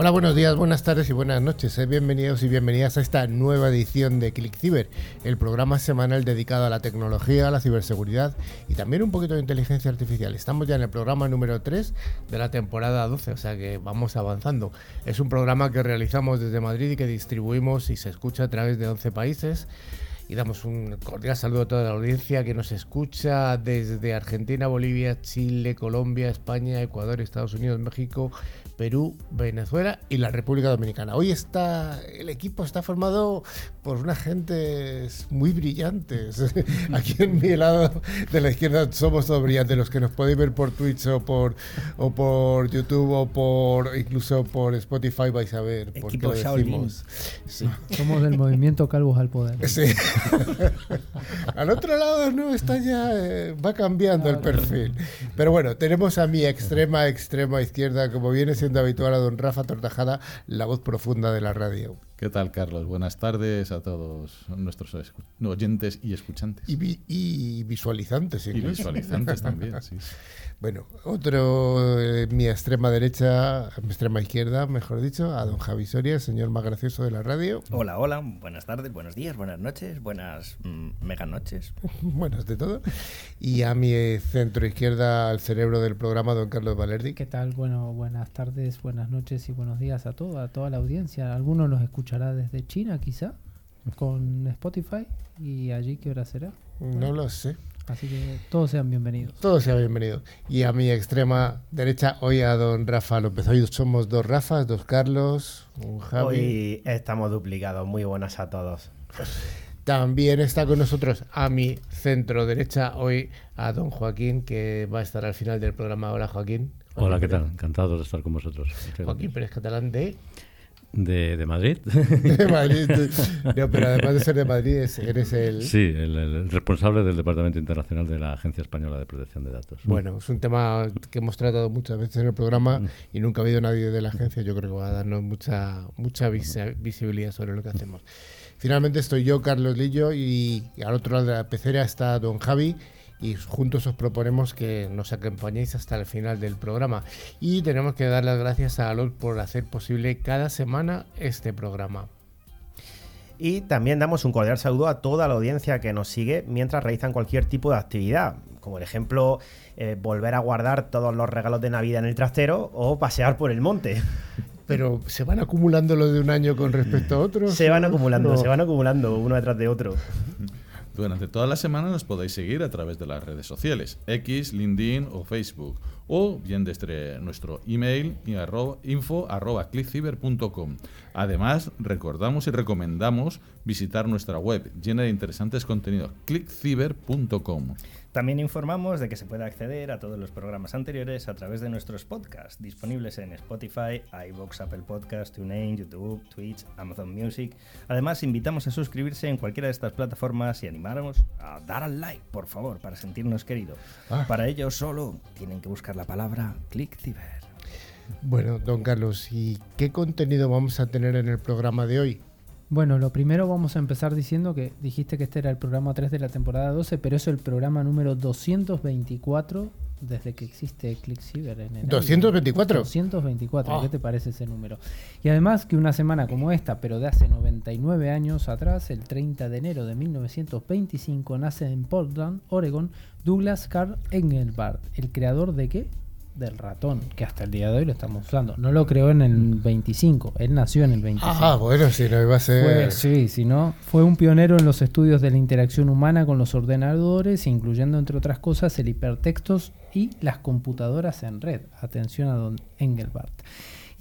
Hola, buenos días, buenas tardes y buenas noches. Eh, bienvenidos y bienvenidas a esta nueva edición de Click Ciber, el programa semanal dedicado a la tecnología, a la ciberseguridad y también un poquito de inteligencia artificial. Estamos ya en el programa número 3 de la temporada 12, o sea que vamos avanzando. Es un programa que realizamos desde Madrid y que distribuimos y se escucha a través de 11 países y damos un cordial saludo a toda la audiencia que nos escucha desde Argentina, Bolivia, Chile, Colombia, España, Ecuador, Estados Unidos, México, Perú, Venezuela y la República Dominicana. Hoy está el equipo está formado por unas gentes muy brillantes. Aquí en mi lado de la izquierda somos todos brillantes, los que nos podéis ver por Twitch o por o por YouTube o por incluso por Spotify vais a ver por Equipo qué lo Shaolin. decimos. Sí. Somos del movimiento Calvos al Poder. Sí. Al otro lado no está ya eh, va cambiando el perfil. Pero bueno, tenemos a mi extrema extrema izquierda, como viene siendo habitual a don Rafa Tortajada, la voz profunda de la radio. ¿Qué tal, Carlos? Buenas tardes a todos nuestros oyentes y escuchantes. Y, vi- y visualizantes. Y incluso. visualizantes también, sí. Bueno, otro, eh, mi extrema derecha, mi extrema izquierda, mejor dicho, a don Javi Soria, el señor más gracioso de la radio. Hola, hola, buenas tardes, buenos días, buenas noches, buenas mm, mega noches. Buenas de todo. Y a mi eh, centro izquierda, al cerebro del programa, don Carlos Valerdi. ¿Qué tal? Bueno, buenas tardes, buenas noches y buenos días a toda, a toda la audiencia. Alguno nos escuchará desde China, quizá, con Spotify. ¿Y allí qué hora será? No lo sé. Así que todos sean bienvenidos. Todos sean bienvenidos. Y a mi extrema derecha, hoy a don Rafa López. Hoy somos dos Rafas, dos Carlos, un Javi. Hoy estamos duplicados. Muy buenas a todos. También está con nosotros a mi centro derecha hoy a don Joaquín, que va a estar al final del programa. Hola, Joaquín. Hola, ¿qué tal? Encantado de estar con vosotros. Joaquín. Pérez Catalán de, De, de Madrid. de Madrid. No, pero además de ser de Madrid, es- eres el... Sí, el, el responsable del Departamento Internacional de la Agencia Española de Protección de Datos. Bueno, es un tema que hemos tratado muchas veces en el programa y nunca ha habido nadie de la agencia. Yo creo que va a darnos mucha mucha visi- visibilidad sobre lo que hacemos. Finalmente estoy yo, Carlos Lillo, y al otro lado de la pecera está don Javi. Y juntos os proponemos que nos acompañéis hasta el final del programa. Y tenemos que dar las gracias a Alol por hacer posible cada semana este programa. Y también damos un cordial saludo a toda la audiencia que nos sigue mientras realizan cualquier tipo de actividad, como por ejemplo eh, volver a guardar todos los regalos de Navidad en el trastero o pasear por el monte. Pero ¿se van acumulando los de un año con respecto a otros? Se van acumulando, No. se van acumulando uno detrás de otro. Durante toda la semana nos podéis seguir a través de las redes sociales, X, LinkedIn o Facebook, o bien desde nuestro email info. Además, recordamos y recomendamos visitar nuestra web llena de interesantes contenidos, clickciber.com. También informamos de que se puede acceder a todos los programas anteriores a través de nuestros podcasts, disponibles en Spotify, iVoox, Apple Podcasts, TuneIn, YouTube, Twitch, Amazon Music. Además, invitamos a suscribirse en cualquiera de estas plataformas y animarnos a dar al like, por favor, para sentirnos queridos. Ah. Para ello solo tienen que buscar la palabra ClickCiber. Bueno, don Carlos, ¿y qué contenido vamos a tener en el programa de hoy? Bueno, lo primero vamos a empezar diciendo que dijiste que este era el programa 3 de la temporada 12, pero es el programa número 224 desde que existe ClickCiber en el aire. ¿224? 224, Ah. ¿qué te parece ese número? Y además que una semana como esta, pero de hace 99 años atrás, el 30 de enero de 1925, nace en Portland, Oregon, Douglas Carl Engelbart, el creador de qué? Del ratón, que hasta el día de hoy lo estamos usando. No lo creó en el 25, él nació en el 25. Ah, bueno, si no iba a ser... Fue, sí, si no, fue un pionero en los estudios de la interacción humana con los ordenadores, incluyendo entre otras cosas el hipertextos y las computadoras en red. Atención a don Engelbart.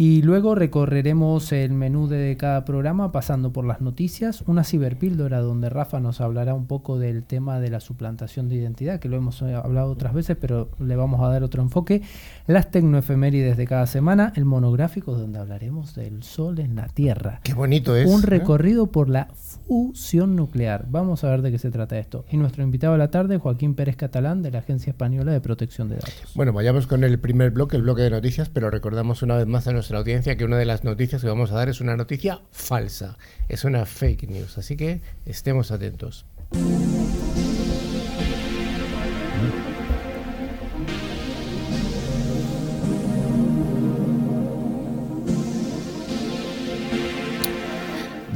Y luego recorreremos el menú de cada programa pasando por las noticias, una ciberpíldora donde Rafa nos hablará un poco del tema de la suplantación de identidad, que lo hemos eh, hablado otras veces, pero le vamos a dar otro enfoque, las tecnoefemérides de cada semana, el monográfico donde hablaremos del sol en la Tierra. Qué bonito es. Un ¿eh? recorrido por la fusión nuclear. Vamos a ver de qué se trata esto. Y nuestro invitado a la tarde, Joaquín Pérez Catalán, de la Agencia Española de Protección de Datos. Bueno, vayamos con el primer bloque, el bloque de noticias, pero recordamos una vez más a nuestra audiencia que una de las noticias que vamos a dar es una noticia falsa, es una fake news, así que estemos atentos.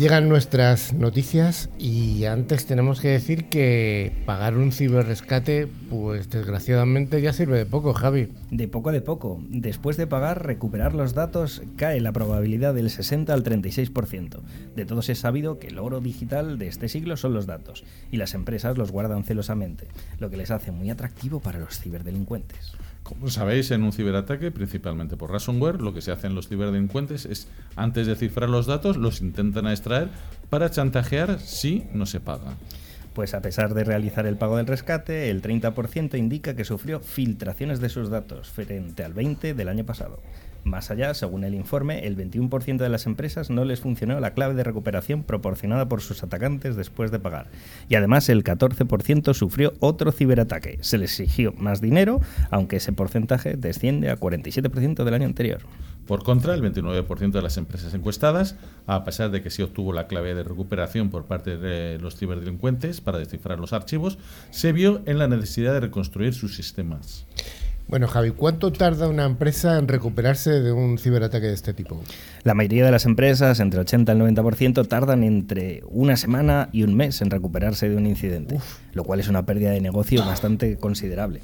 Llegan nuestras noticias y antes tenemos que decir que pagar un ciberrescate, pues desgraciadamente ya sirve de poco, Javi. De poco de poco. Después de pagar, recuperar los datos cae la probabilidad del 60 al 36%. De todos es sabido que el oro digital de este siglo son los datos y las empresas los guardan celosamente, lo que les hace muy atractivo para los ciberdelincuentes. Como sabéis, en un ciberataque, principalmente por ransomware, lo que se hace en los ciberdelincuentes es, antes de cifrar los datos, los intentan extraer para chantajear si no se paga. Pues a pesar de realizar el pago del rescate, el 30% indica que sufrió filtraciones de sus datos frente al 20% del año pasado. Más allá, según el informe, el 21% de las empresas no les funcionó la clave de recuperación proporcionada por sus atacantes después de pagar. Y además el 14% sufrió otro ciberataque. Se les exigió más dinero, aunque ese porcentaje desciende a 47% del año anterior. Por contra, el 29% de las empresas encuestadas, a pesar de que sí obtuvo la clave de recuperación por parte de los ciberdelincuentes para descifrar los archivos, se vio en la necesidad de reconstruir sus sistemas. Bueno, Javi, ¿cuánto tarda una empresa en recuperarse de un ciberataque de este tipo? La mayoría de las empresas, entre 80 y el 90%, tardan entre una semana y un mes en recuperarse de un incidente, lo cual es una pérdida de negocio bastante considerable.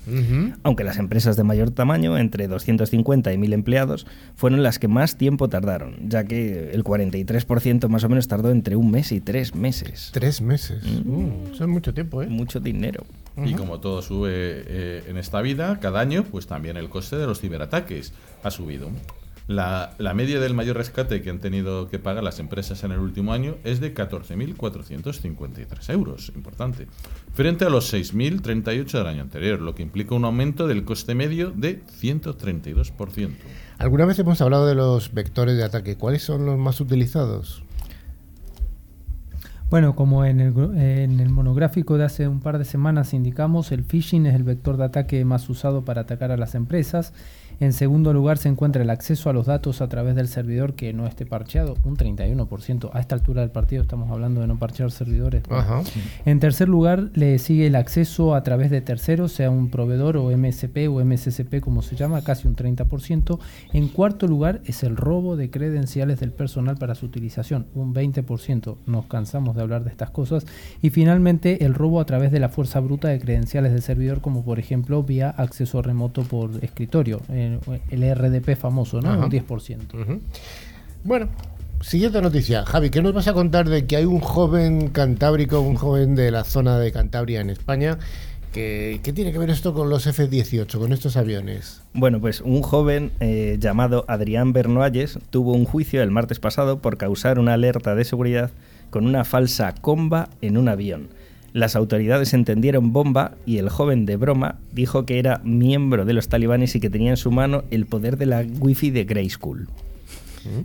Aunque las empresas de mayor tamaño, entre 250 y 1000 empleados, fueron las que más tiempo tardaron, ya que el 43% más o menos tardó entre un mes y tres meses. Tres meses. Uh, eso es mucho tiempo, ¿eh? Mucho dinero. Y como todo sube eh, en esta vida, cada año, pues también el coste de los ciberataques ha subido. La, la media del mayor rescate que han tenido que pagar las empresas en el último año es de 14.453 euros, importante, frente a los 6.038 del año anterior, lo que implica un aumento del coste medio de 132%. Alguna vez hemos hablado de los vectores de ataque. ¿Cuáles son los más utilizados? Bueno, como en el, en el monográfico de hace un par de semanas indicamos, el phishing es el vector de ataque más usado para atacar a las empresas. En segundo lugar se encuentra el acceso a los datos a través del servidor que no esté parcheado, un 31%. A esta altura del partido estamos hablando de no parchear servidores. Ajá. En tercer lugar, le sigue el acceso a través de terceros, sea un proveedor o MSP o MSSP como se llama, casi un 30%. En cuarto lugar es el robo de credenciales del personal para su utilización, un 20%. Nos cansamos de hablar de estas cosas. Y finalmente el robo a través de la fuerza bruta de credenciales del servidor, como por ejemplo vía acceso remoto por escritorio, eh, el RDP famoso, ¿no? Ajá. Un 10%. Ujú. Bueno, siguiente noticia. Javi, ¿qué nos vas a contar de que hay un joven cantábrico, un joven de la zona de Cantabria en España? que ¿Qué tiene que ver esto con los F-18, con estos aviones? Bueno, pues un joven eh, llamado Adrián Bernoalles tuvo un juicio el martes pasado por causar una alerta de seguridad con una falsa comba en un avión. Las autoridades entendieron bomba y el joven de broma dijo que era miembro de los talibanes y que tenía en su mano el poder de la wifi de Grey School.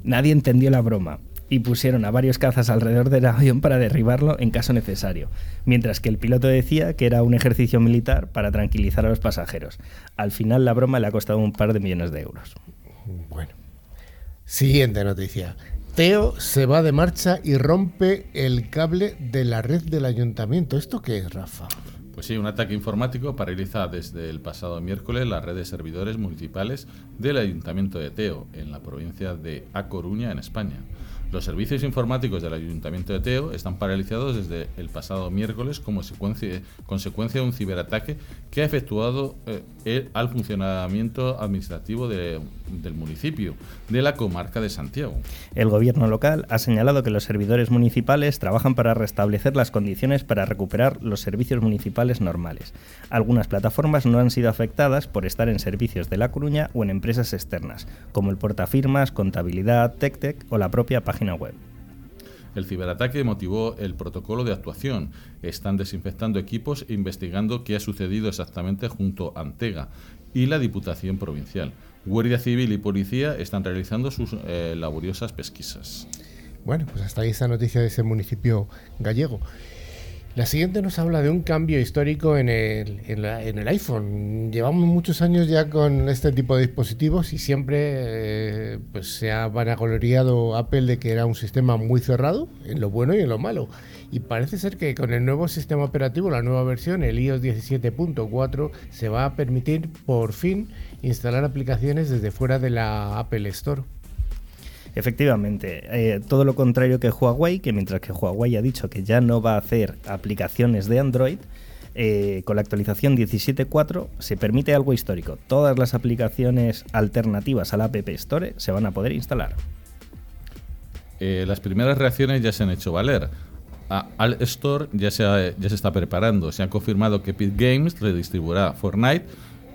Nadie entendió la broma y pusieron a varios cazas alrededor del avión para derribarlo en caso necesario, mientras que el piloto decía que era un ejercicio militar para tranquilizar a los pasajeros. Al final la broma le ha costado un par de millones de euros. Bueno. Siguiente noticia. Teo se va de marcha y rompe el cable de la red del ayuntamiento. ¿Esto qué es, Rafa? Pues sí, un ataque informático paraliza desde el pasado miércoles la red de servidores municipales del Ayuntamiento de Teo, en la provincia de A Coruña, en España. Los servicios informáticos del Ayuntamiento de Teo están paralizados desde el pasado miércoles como secuencia- consecuencia de un ciberataque que ha efectuado eh, el- al funcionamiento administrativo de- del municipio, de la comarca de Santiago. El gobierno local ha señalado que los servidores municipales trabajan para restablecer las condiciones para recuperar los servicios municipales normales. Algunas plataformas no han sido afectadas por estar en servicios de La Coruña o en empresas externas, como el portafirmas, contabilidad, TecTec o la propia página web. El ciberataque motivó el protocolo de actuación. Están desinfectando equipos e investigando qué ha sucedido exactamente junto a Antega y la Diputación Provincial. Guardia Civil y Policía están realizando sus eh, laboriosas pesquisas. Bueno, pues hasta ahí esa noticia de ese municipio gallego. La siguiente nos habla de un cambio histórico en el, iPhone. Llevamos muchos años ya con este tipo de dispositivos y siempre eh, pues se ha vanagloriado Apple de que era un sistema muy cerrado, en lo bueno y en lo malo. Y parece ser que con el nuevo sistema operativo, la nueva versión, el iOS 17.4, se va a permitir por fin instalar aplicaciones desde fuera de la Apple Store. Efectivamente, eh, todo lo contrario que Huawei, que mientras que Huawei ha dicho que ya no va a hacer aplicaciones de Android, eh, con la actualización 17.4 se permite algo histórico. Todas las aplicaciones alternativas al App Store se van a poder instalar. Eh, las primeras reacciones ya se han hecho valer. Al Store ya se, ya se está preparando. Se ha confirmado que Epic Games redistribuirá Fortnite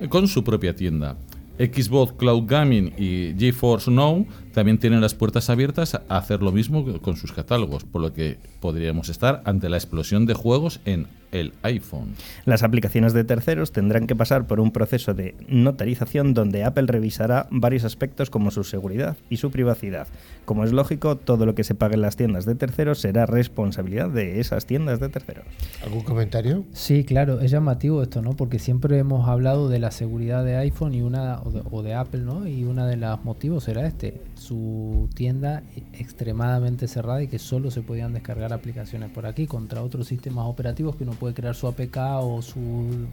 con su propia tienda. Xbox Cloud Gaming y GeForce Now también tienen las puertas abiertas a hacer lo mismo con sus catálogos, por lo que podríamos estar ante la explosión de juegos en el iPhone. Las aplicaciones de terceros tendrán que pasar por un proceso de notarización donde Apple revisará varios aspectos como su seguridad y su privacidad. Como es lógico, todo lo que se pague en las tiendas de terceros será responsabilidad de esas tiendas de terceros. ¿Algún comentario? Sí, claro, es llamativo esto, ¿no? Porque siempre hemos hablado de la seguridad de iPhone y una o de, Apple, ¿no? Y uno de los motivos era este, su tienda extremadamente cerrada y que solo se podían descargar aplicaciones por aquí contra otros sistemas operativos que uno puede crear su APK o su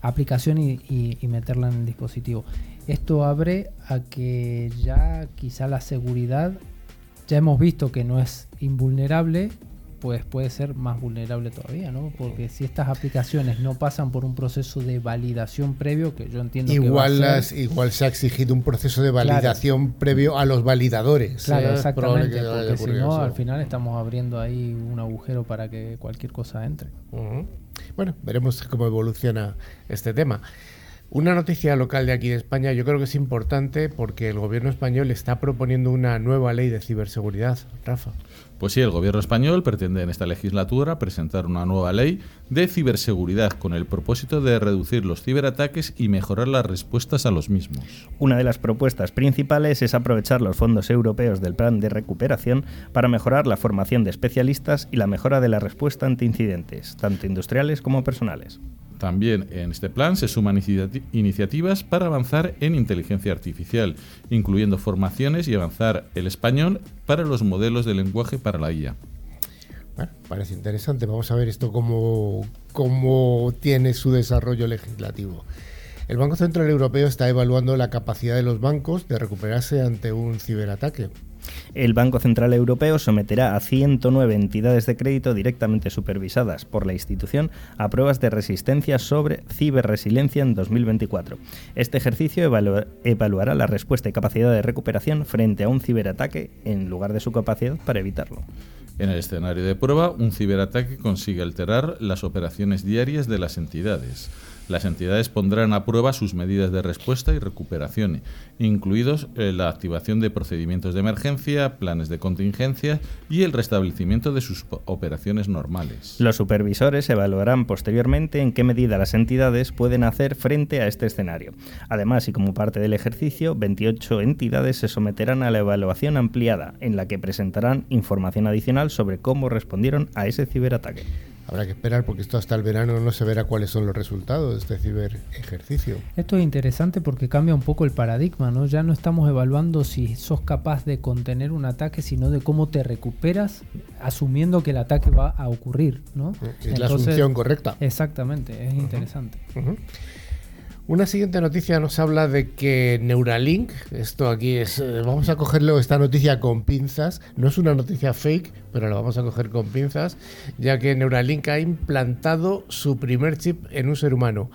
aplicación y, meterla en el dispositivo. Esto abre a que ya quizá la seguridad, ya hemos visto que no es invulnerable, pues puede ser más vulnerable todavía, ¿no? Porque si estas aplicaciones no pasan por un proceso de validación previo, que yo entiendo igual que las, igual se ha exigido un proceso de validación previo a los validadores. Claro, exactamente, porque si no, al final estamos abriendo ahí un agujero para que cualquier cosa entre. Bueno, veremos cómo evoluciona este tema. Una noticia local de aquí de España yo creo que es importante porque el gobierno español está proponiendo una nueva ley de ciberseguridad. Rafa. Pues sí, el gobierno español pretende en esta legislatura presentar una nueva ley de ciberseguridad con el propósito de reducir los ciberataques y mejorar las respuestas a los mismos. Una de las propuestas principales es aprovechar los fondos europeos del plan de recuperación para mejorar la formación de especialistas y la mejora de la respuesta ante incidentes, tanto industriales como personales. También en este plan se suman iniciativas para avanzar en inteligencia artificial, incluyendo formaciones y avanzar el español para los modelos de lenguaje para la IA. Bueno, parece interesante. Vamos a ver esto cómo, cómo tiene su desarrollo legislativo. El Banco Central Europeo está evaluando la capacidad de los bancos de recuperarse ante un ciberataque. El Banco Central Europeo someterá a 109 entidades de crédito directamente supervisadas por la institución a pruebas de resistencia sobre ciberresiliencia en 2024. Este ejercicio evaluará la respuesta y capacidad de recuperación frente a un ciberataque en lugar de su capacidad para evitarlo. En el escenario de prueba, un ciberataque consigue alterar las operaciones diarias de las entidades. Las entidades pondrán a prueba sus medidas de respuesta y recuperación, incluidos eh, la activación de procedimientos de emergencia, planes de contingencia y el restablecimiento de sus operaciones normales. Los supervisores evaluarán posteriormente en qué medida las entidades pueden hacer frente a este escenario. Además, y como parte del ejercicio, 28 entidades se someterán a la evaluación ampliada, en la que presentarán información adicional sobre cómo respondieron a ese ciberataque. Habrá que esperar porque esto hasta el verano no se verá cuáles son los resultados de este ciber ejercicio. Esto es interesante porque cambia un poco el paradigma, ¿no? Ya no estamos evaluando si sos capaz de contener un ataque, sino de cómo te recuperas asumiendo que el ataque va a ocurrir, ¿no? Es la asunción correcta. Exactamente, es interesante. Una siguiente noticia nos habla de que Neuralink, esto aquí es, eh, vamos a cogerlo esta noticia con pinzas, no es una noticia fake, pero la vamos a coger con pinzas, ya que Neuralink ha implantado su primer chip en un ser humano.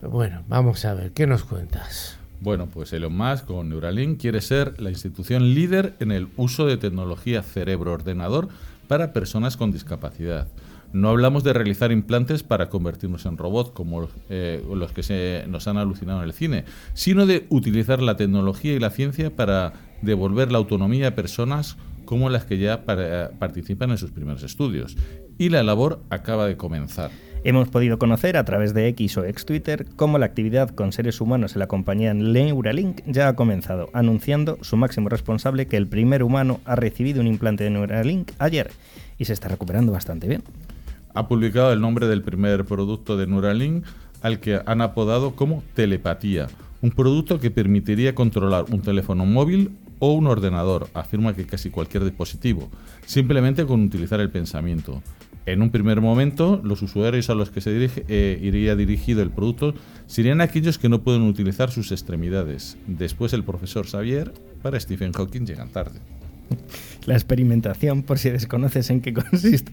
Bueno, vamos a ver, ¿qué nos cuentas? Bueno, pues Elon Musk con Neuralink quiere ser la institución líder en el uso de tecnología cerebro-ordenador para personas con discapacidad. No hablamos de realizar implantes para convertirnos en robots como eh, los que se nos han alucinado en el cine, sino de utilizar la tecnología y la ciencia para devolver la autonomía a personas como las que ya participan en sus primeros estudios. Y la labor acaba de comenzar. Hemos podido conocer a través de X o ex Twitter cómo la actividad con seres humanos en la compañía Neuralink ya ha comenzado, anunciando su máximo responsable que el primer humano ha recibido un implante de Neuralink ayer y se está recuperando bastante bien ha publicado el nombre del primer producto de Neuralink, al que han apodado como telepatía, un producto que permitiría controlar un teléfono móvil o un ordenador, afirma que casi cualquier dispositivo, simplemente con utilizar el pensamiento. En un primer momento, los usuarios a los que se dirige, eh, iría dirigido el producto serían aquellos que no pueden utilizar sus extremidades. Después el profesor Xavier para Stephen Hawking llegan tarde. La experimentación, por si desconoces en qué consiste,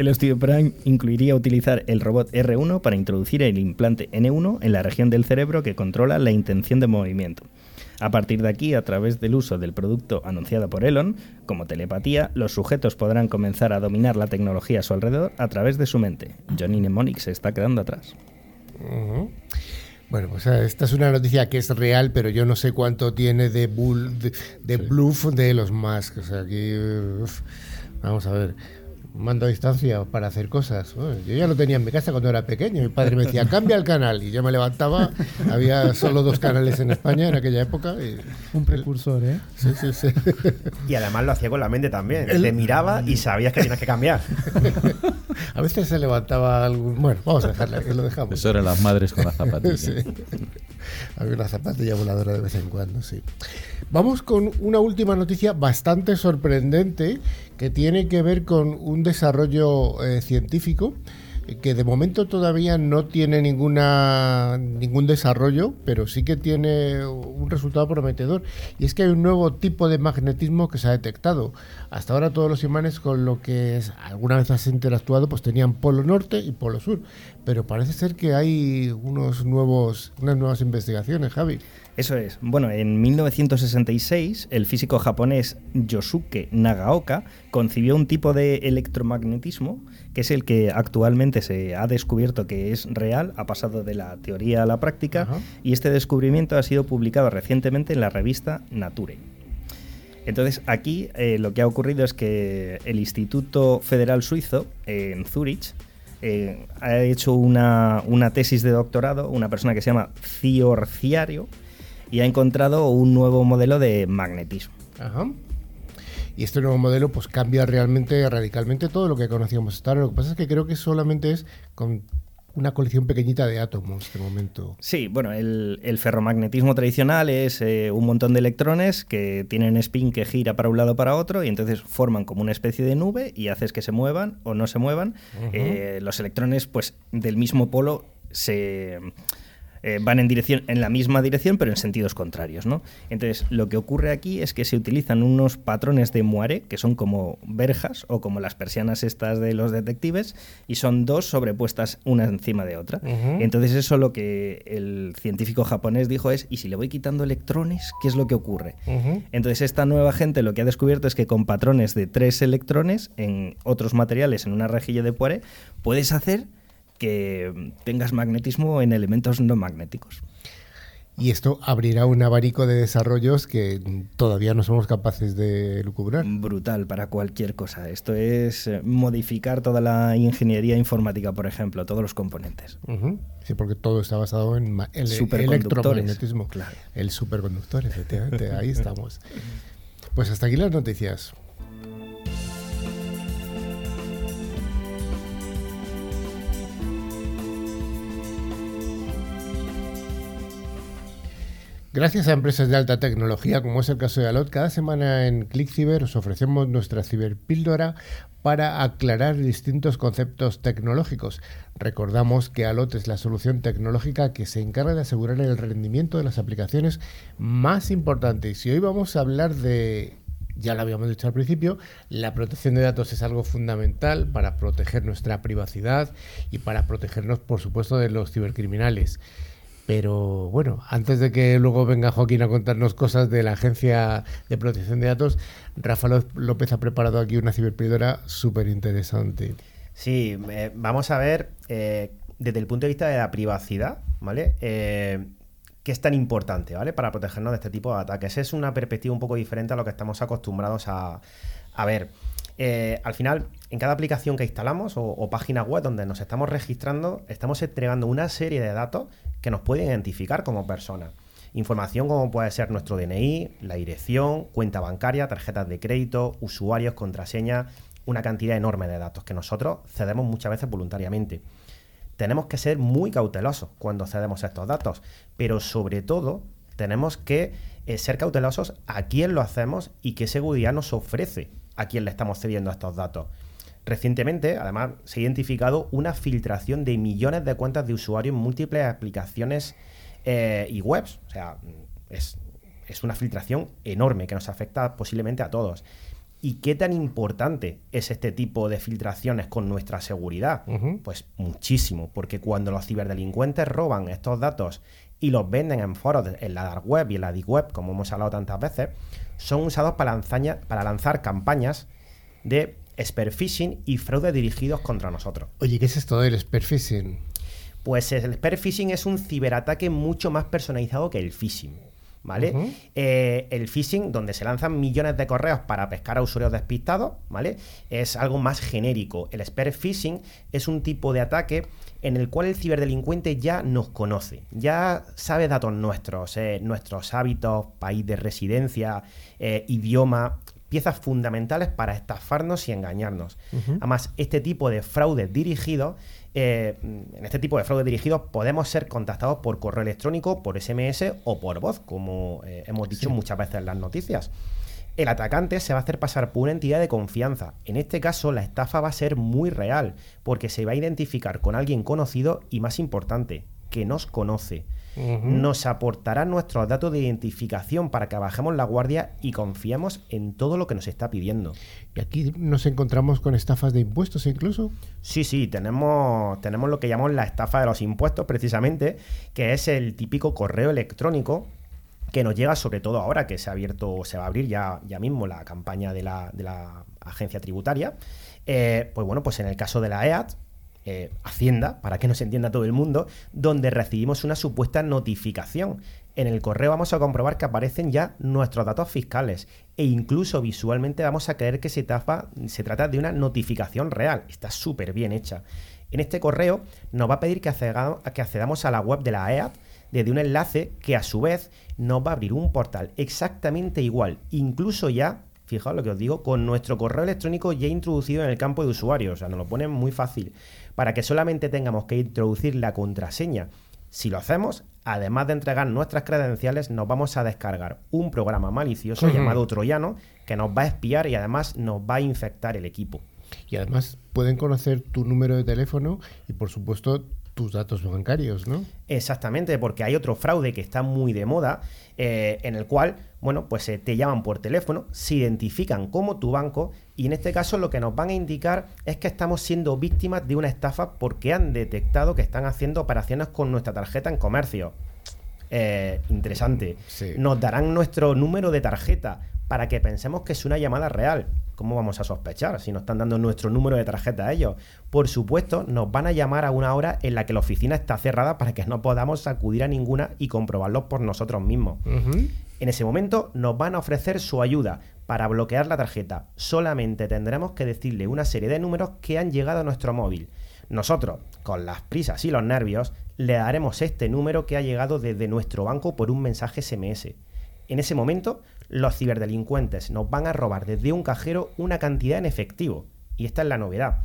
el osteoprime incluiría utilizar el robot R1 para introducir el implante N1 en la región del cerebro que controla la intención de movimiento. A partir de aquí, a través del uso del producto anunciado por Elon, como telepatía, los sujetos podrán comenzar a dominar la tecnología a su alrededor a través de su mente. Johnny Mnemonic se está quedando atrás. Bueno, pues eh, esta es una noticia que es real, pero yo no sé cuánto tiene de, bull, de, de bluff de los Musk. O sea, aquí. uf, vamos a ver. Mando a distancia para hacer cosas. Bueno, yo ya lo tenía en mi casa cuando era pequeño. Mi padre me decía, cambia el canal. Y yo me levantaba. Había solo dos canales en España en aquella época. y- Un precursor, ¿eh? sí, sí, sí. Y además lo hacía con la mente también. El- Te miraba y sabías que tenías que cambiar. A veces se levantaba algún. Bueno, vamos a dejarla, que lo dejamos. Eso eran las madres con las zapatillas. Sí. Había una zapatilla voladora de vez en cuando, sí. Vamos con una última noticia bastante sorprendente que tiene que ver con un desarrollo eh, científico eh, que de momento todavía no tiene ninguna ningún desarrollo, pero sí que tiene un resultado prometedor. Y es que hay un nuevo tipo de magnetismo que se ha detectado. Hasta ahora todos los imanes con lo que alguna vez has interactuado pues tenían polo norte y polo sur. Pero parece ser que hay unos nuevos, unas nuevas investigaciones, Javi. Eso es. Bueno, en 1966, el físico japonés Yosuke Nagaoka concibió un tipo de electromagnetismo que es el que actualmente se ha descubierto que es real, ha pasado de la teoría a la práctica, y este descubrimiento ha sido publicado recientemente en la revista Nature. Entonces, aquí eh, lo que ha ocurrido es que el Instituto Federal Suizo, eh, en Zurich, eh, ha hecho una, una tesis de doctorado, una persona que se llama Ciorciario, y ha encontrado un nuevo modelo de magnetismo. Ajá. Y este nuevo modelo pues cambia realmente, radicalmente todo lo que conocíamos hasta ahora. Lo que pasa es que creo que solamente es con una colección pequeñita de átomos de momento. Sí, bueno, el, el ferromagnetismo tradicional es eh, un montón de electrones que tienen spin que gira para un lado o para otro y entonces forman como una especie de nube y haces que se muevan o no se muevan. Eh, los electrones, pues, del mismo polo se eh, van en dirección en la misma dirección pero en sentidos contrarios, ¿no? Entonces, lo que ocurre aquí es que se utilizan unos patrones de moiré que son como verjas o como las persianas estas de los detectives y son dos sobrepuestas una encima de otra. Entonces eso lo que el científico japonés dijo es, ¿y si le voy quitando electrones, qué es lo que ocurre? Entonces esta nueva gente lo que ha descubierto es que con patrones de tres electrones en otros materiales, en una rejilla de Poiré, puedes hacer que tengas magnetismo en elementos no magnéticos. Y esto abrirá un abanico de desarrollos que todavía no somos capaces de lucubrar. Brutal para cualquier cosa. Esto es eh, modificar toda la ingeniería informática, por ejemplo, todos los componentes. Sí, porque todo está basado en el electromagnetismo. claro. El superconductor, efectivamente. Ahí estamos. Pues hasta aquí las noticias. Gracias a empresas de alta tecnología, como es el caso de Alot, cada semana en ClickCiber os ofrecemos nuestra ciberpíldora para aclarar distintos conceptos tecnológicos. Recordamos que Alot es la solución tecnológica que se encarga de asegurar el rendimiento de las aplicaciones más importantes. Y hoy vamos a hablar de ya lo habíamos dicho al principio, la protección de datos es algo fundamental para proteger nuestra privacidad y para protegernos, por supuesto, de los cibercriminales. Pero bueno, antes de que luego venga Joaquín a contarnos cosas de la Agencia de Protección de Datos, Rafa Ló- López ha preparado aquí una ciberpíldora súper interesante. Sí, eh, vamos a ver eh, desde el punto de vista de la privacidad, ¿vale? Eh, ¿Qué es tan importante, ¿vale? Para protegernos de este tipo de ataques. Es una perspectiva un poco diferente a lo que estamos acostumbrados a, a ver. Eh, al final, en cada aplicación que instalamos o, página web donde nos estamos registrando, estamos entregando una serie de datos que nos pueden identificar como personas. Información como puede ser nuestro DNI, la dirección, cuenta bancaria, tarjetas de crédito, usuarios, contraseñas, una cantidad enorme de datos que nosotros cedemos muchas veces voluntariamente. Tenemos que ser muy cautelosos cuando cedemos estos datos, pero sobre todo tenemos que eh, ser cautelosos a quién lo hacemos y qué seguridad nos ofrece a quién le estamos cediendo estos datos. Recientemente, además, se ha identificado una filtración de millones de cuentas de usuarios en múltiples aplicaciones eh, y webs. O sea, es, es una filtración enorme que nos afecta posiblemente a todos. ¿Y qué tan importante es este tipo de filtraciones con nuestra seguridad? Pues muchísimo, porque cuando los ciberdelincuentes roban estos datos y los venden en foros en la dark web y en la deep web, como hemos hablado tantas veces, son usados para, lanzaña- para lanzar campañas de spear phishing y fraude dirigidos contra nosotros. Oye, ¿qué es esto del spear phishing? Pues el spear phishing es un ciberataque mucho más personalizado que el phishing. ¿Vale? Eh, el phishing, donde se lanzan millones de correos para pescar a usuarios despistados, ¿vale? Es algo más genérico. El spear phishing es un tipo de ataque en el cual el ciberdelincuente ya nos conoce, ya sabe datos nuestros, eh, nuestros hábitos, país de residencia, eh, idioma, piezas fundamentales para estafarnos y engañarnos. Además, este tipo de fraudes dirigidos, eh, en este tipo de fraudes dirigidos podemos ser contactados por correo electrónico, por SMS o por voz, como hemos dicho muchas veces en las noticias. El atacante se va a hacer pasar por una entidad de confianza. En este caso, la estafa va a ser muy real, porque se va a identificar con alguien conocido y, más importante, que nos conoce. Nos aportará nuestros datos de identificación para que bajemos la guardia y confiemos en todo lo que nos está pidiendo. Y aquí nos encontramos con estafas de impuestos incluso. Sí, sí, tenemos, tenemos lo que llamamos la estafa de los impuestos, precisamente, que es el típico correo electrónico que nos llega sobre todo ahora que se ha abierto, se va a abrir ya, ya mismo la campaña de la, de la agencia tributaria. Eh, pues bueno, pues en el caso de la EAT, eh, Hacienda, para que nos entienda todo el mundo, donde recibimos una supuesta notificación. En el correo vamos a comprobar que aparecen ya nuestros datos fiscales e incluso visualmente vamos a creer que se, tafa- se trata de una notificación real. Está súper bien hecha. En este correo nos va a pedir que, acceda- que accedamos a la web de la EAT desde un enlace que a su vez nos va a abrir un portal exactamente igual, incluso ya, fijaos lo que os digo, con nuestro correo electrónico ya introducido en el campo de usuario, o sea, nos lo ponen muy fácil, para que solamente tengamos que introducir la contraseña. Si lo hacemos, además de entregar nuestras credenciales, nos vamos a descargar un programa malicioso llamado Troyano que nos va a espiar y además nos va a infectar el equipo. Y además pueden conocer tu número de teléfono y por supuesto tus datos bancarios, ¿no? Exactamente, porque hay otro fraude que está muy de moda, eh, en el cual, bueno, pues eh, te llaman por teléfono, se identifican como tu banco y en este caso lo que nos van a indicar es que estamos siendo víctimas de una estafa porque han detectado que están haciendo operaciones con nuestra tarjeta en comercio. Eh, interesante. Sí. Nos darán nuestro número de tarjeta para que pensemos que es una llamada real. ¿Cómo vamos a sospechar si nos están dando nuestro número de tarjeta a ellos? Por supuesto, nos van a llamar a una hora en la que la oficina está cerrada para que no podamos acudir a ninguna y comprobarlo por nosotros mismos. En ese momento nos van a ofrecer su ayuda para bloquear la tarjeta. Solamente tendremos que decirle una serie de números que han llegado a nuestro móvil. Nosotros, con las prisas y los nervios, le daremos este número que ha llegado desde nuestro banco por un mensaje SMS. En ese momento, los ciberdelincuentes nos van a robar desde un cajero una cantidad en efectivo. Y esta es la novedad.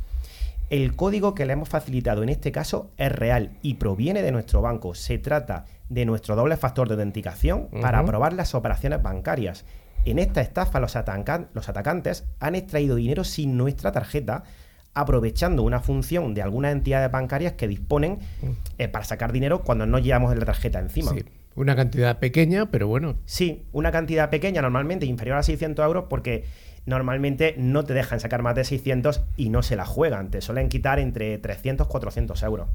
El código que le hemos facilitado en este caso es real y proviene de nuestro banco. Se trata de nuestro doble factor de autenticación para aprobar las operaciones bancarias. En esta estafa los, atacan- los atacantes han extraído dinero sin nuestra tarjeta, aprovechando una función de algunas entidades bancarias que disponen eh, para sacar dinero cuando no llevamos la tarjeta encima. Sí, una cantidad pequeña, pero bueno, Sí, una cantidad pequeña, normalmente inferior a 600 euros, porque normalmente no te dejan sacar más de 600 y no se la juegan. Te suelen quitar entre 300 400 euros.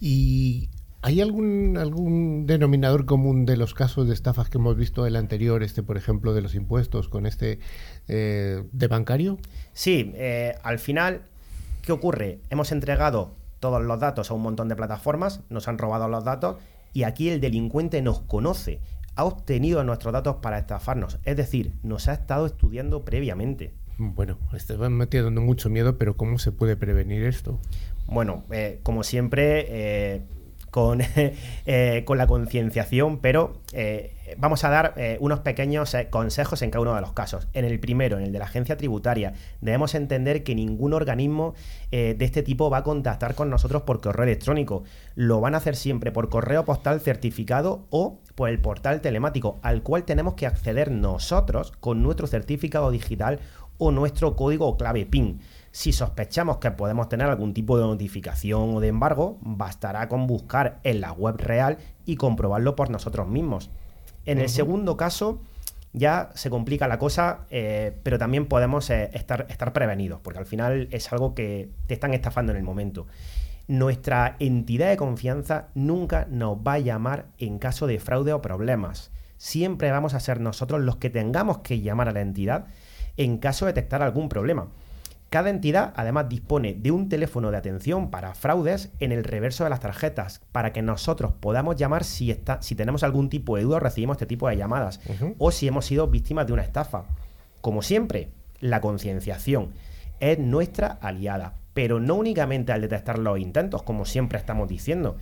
¿Y hay algún, algún denominador común de los casos de estafas que hemos visto el anterior, este por ejemplo de los impuestos, con este eh, de bancario? Sí, eh, al final, ¿qué ocurre? Hemos entregado todos los datos a un montón de plataformas, nos han robado los datos y aquí el delincuente nos conoce, ha obtenido nuestros datos para estafarnos, es decir, nos ha estado estudiando previamente. Bueno, este va metiendo mucho miedo, pero ¿cómo se puede prevenir esto? Bueno, eh, como siempre, eh, con, eh, con la concienciación, pero eh, vamos a dar eh, unos pequeños consejos en cada uno de los casos. En el primero, en el de la agencia tributaria, debemos entender que ningún organismo de este tipo va a contactar con nosotros por correo electrónico. Lo van a hacer siempre por correo postal certificado o por el portal telemático, al cual tenemos que acceder nosotros con nuestro certificado digital o nuestro código o clave PIN. Si sospechamos que podemos tener algún tipo de notificación o de embargo, bastará con buscar en la web real y comprobarlo por nosotros mismos. En el segundo caso, ya se complica la cosa, eh, pero también podemos eh, estar, estar prevenidos, porque al final es algo que te están estafando en el momento. Nuestra entidad de confianza nunca nos va a llamar en caso de fraude o problemas. Siempre vamos a ser nosotros los que tengamos que llamar a la entidad en caso de detectar algún problema. Cada entidad además dispone de un teléfono de atención para fraudes en el reverso de las tarjetas para que nosotros podamos llamar si, está, si tenemos algún tipo de duda o recibimos este tipo de llamadas o si hemos sido víctimas de una estafa. Como siempre, la concienciación es nuestra aliada, pero no únicamente al detectar los intentos, como siempre estamos diciendo.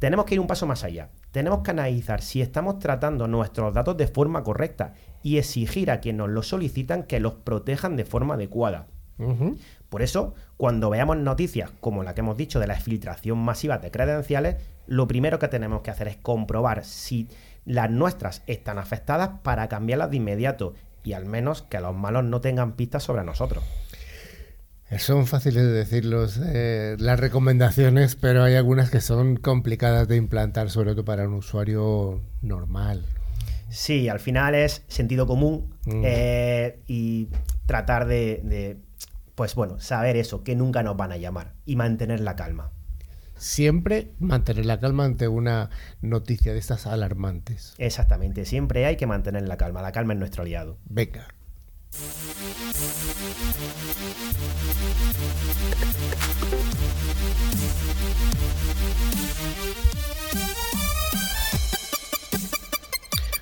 Tenemos que ir un paso más allá. Tenemos que analizar si estamos tratando nuestros datos de forma correcta y exigir a quienes nos los solicitan que los protejan de forma adecuada. Por eso, cuando veamos noticias como la que hemos dicho de la filtración masiva de credenciales, lo primero que tenemos que hacer es comprobar si las nuestras están afectadas para cambiarlas de inmediato y al menos que los malos no tengan pistas sobre nosotros. Son fáciles de decir eh, las recomendaciones, pero hay algunas que son complicadas de implantar, sobre todo para un usuario normal. Sí, al final es sentido común mm. eh, y tratar de pues bueno, saber eso, que nunca nos van a llamar y mantener la calma. Siempre mantener la calma ante una noticia de estas alarmantes. Exactamente, siempre hay que mantener la calma. La calma es nuestro aliado. Venga.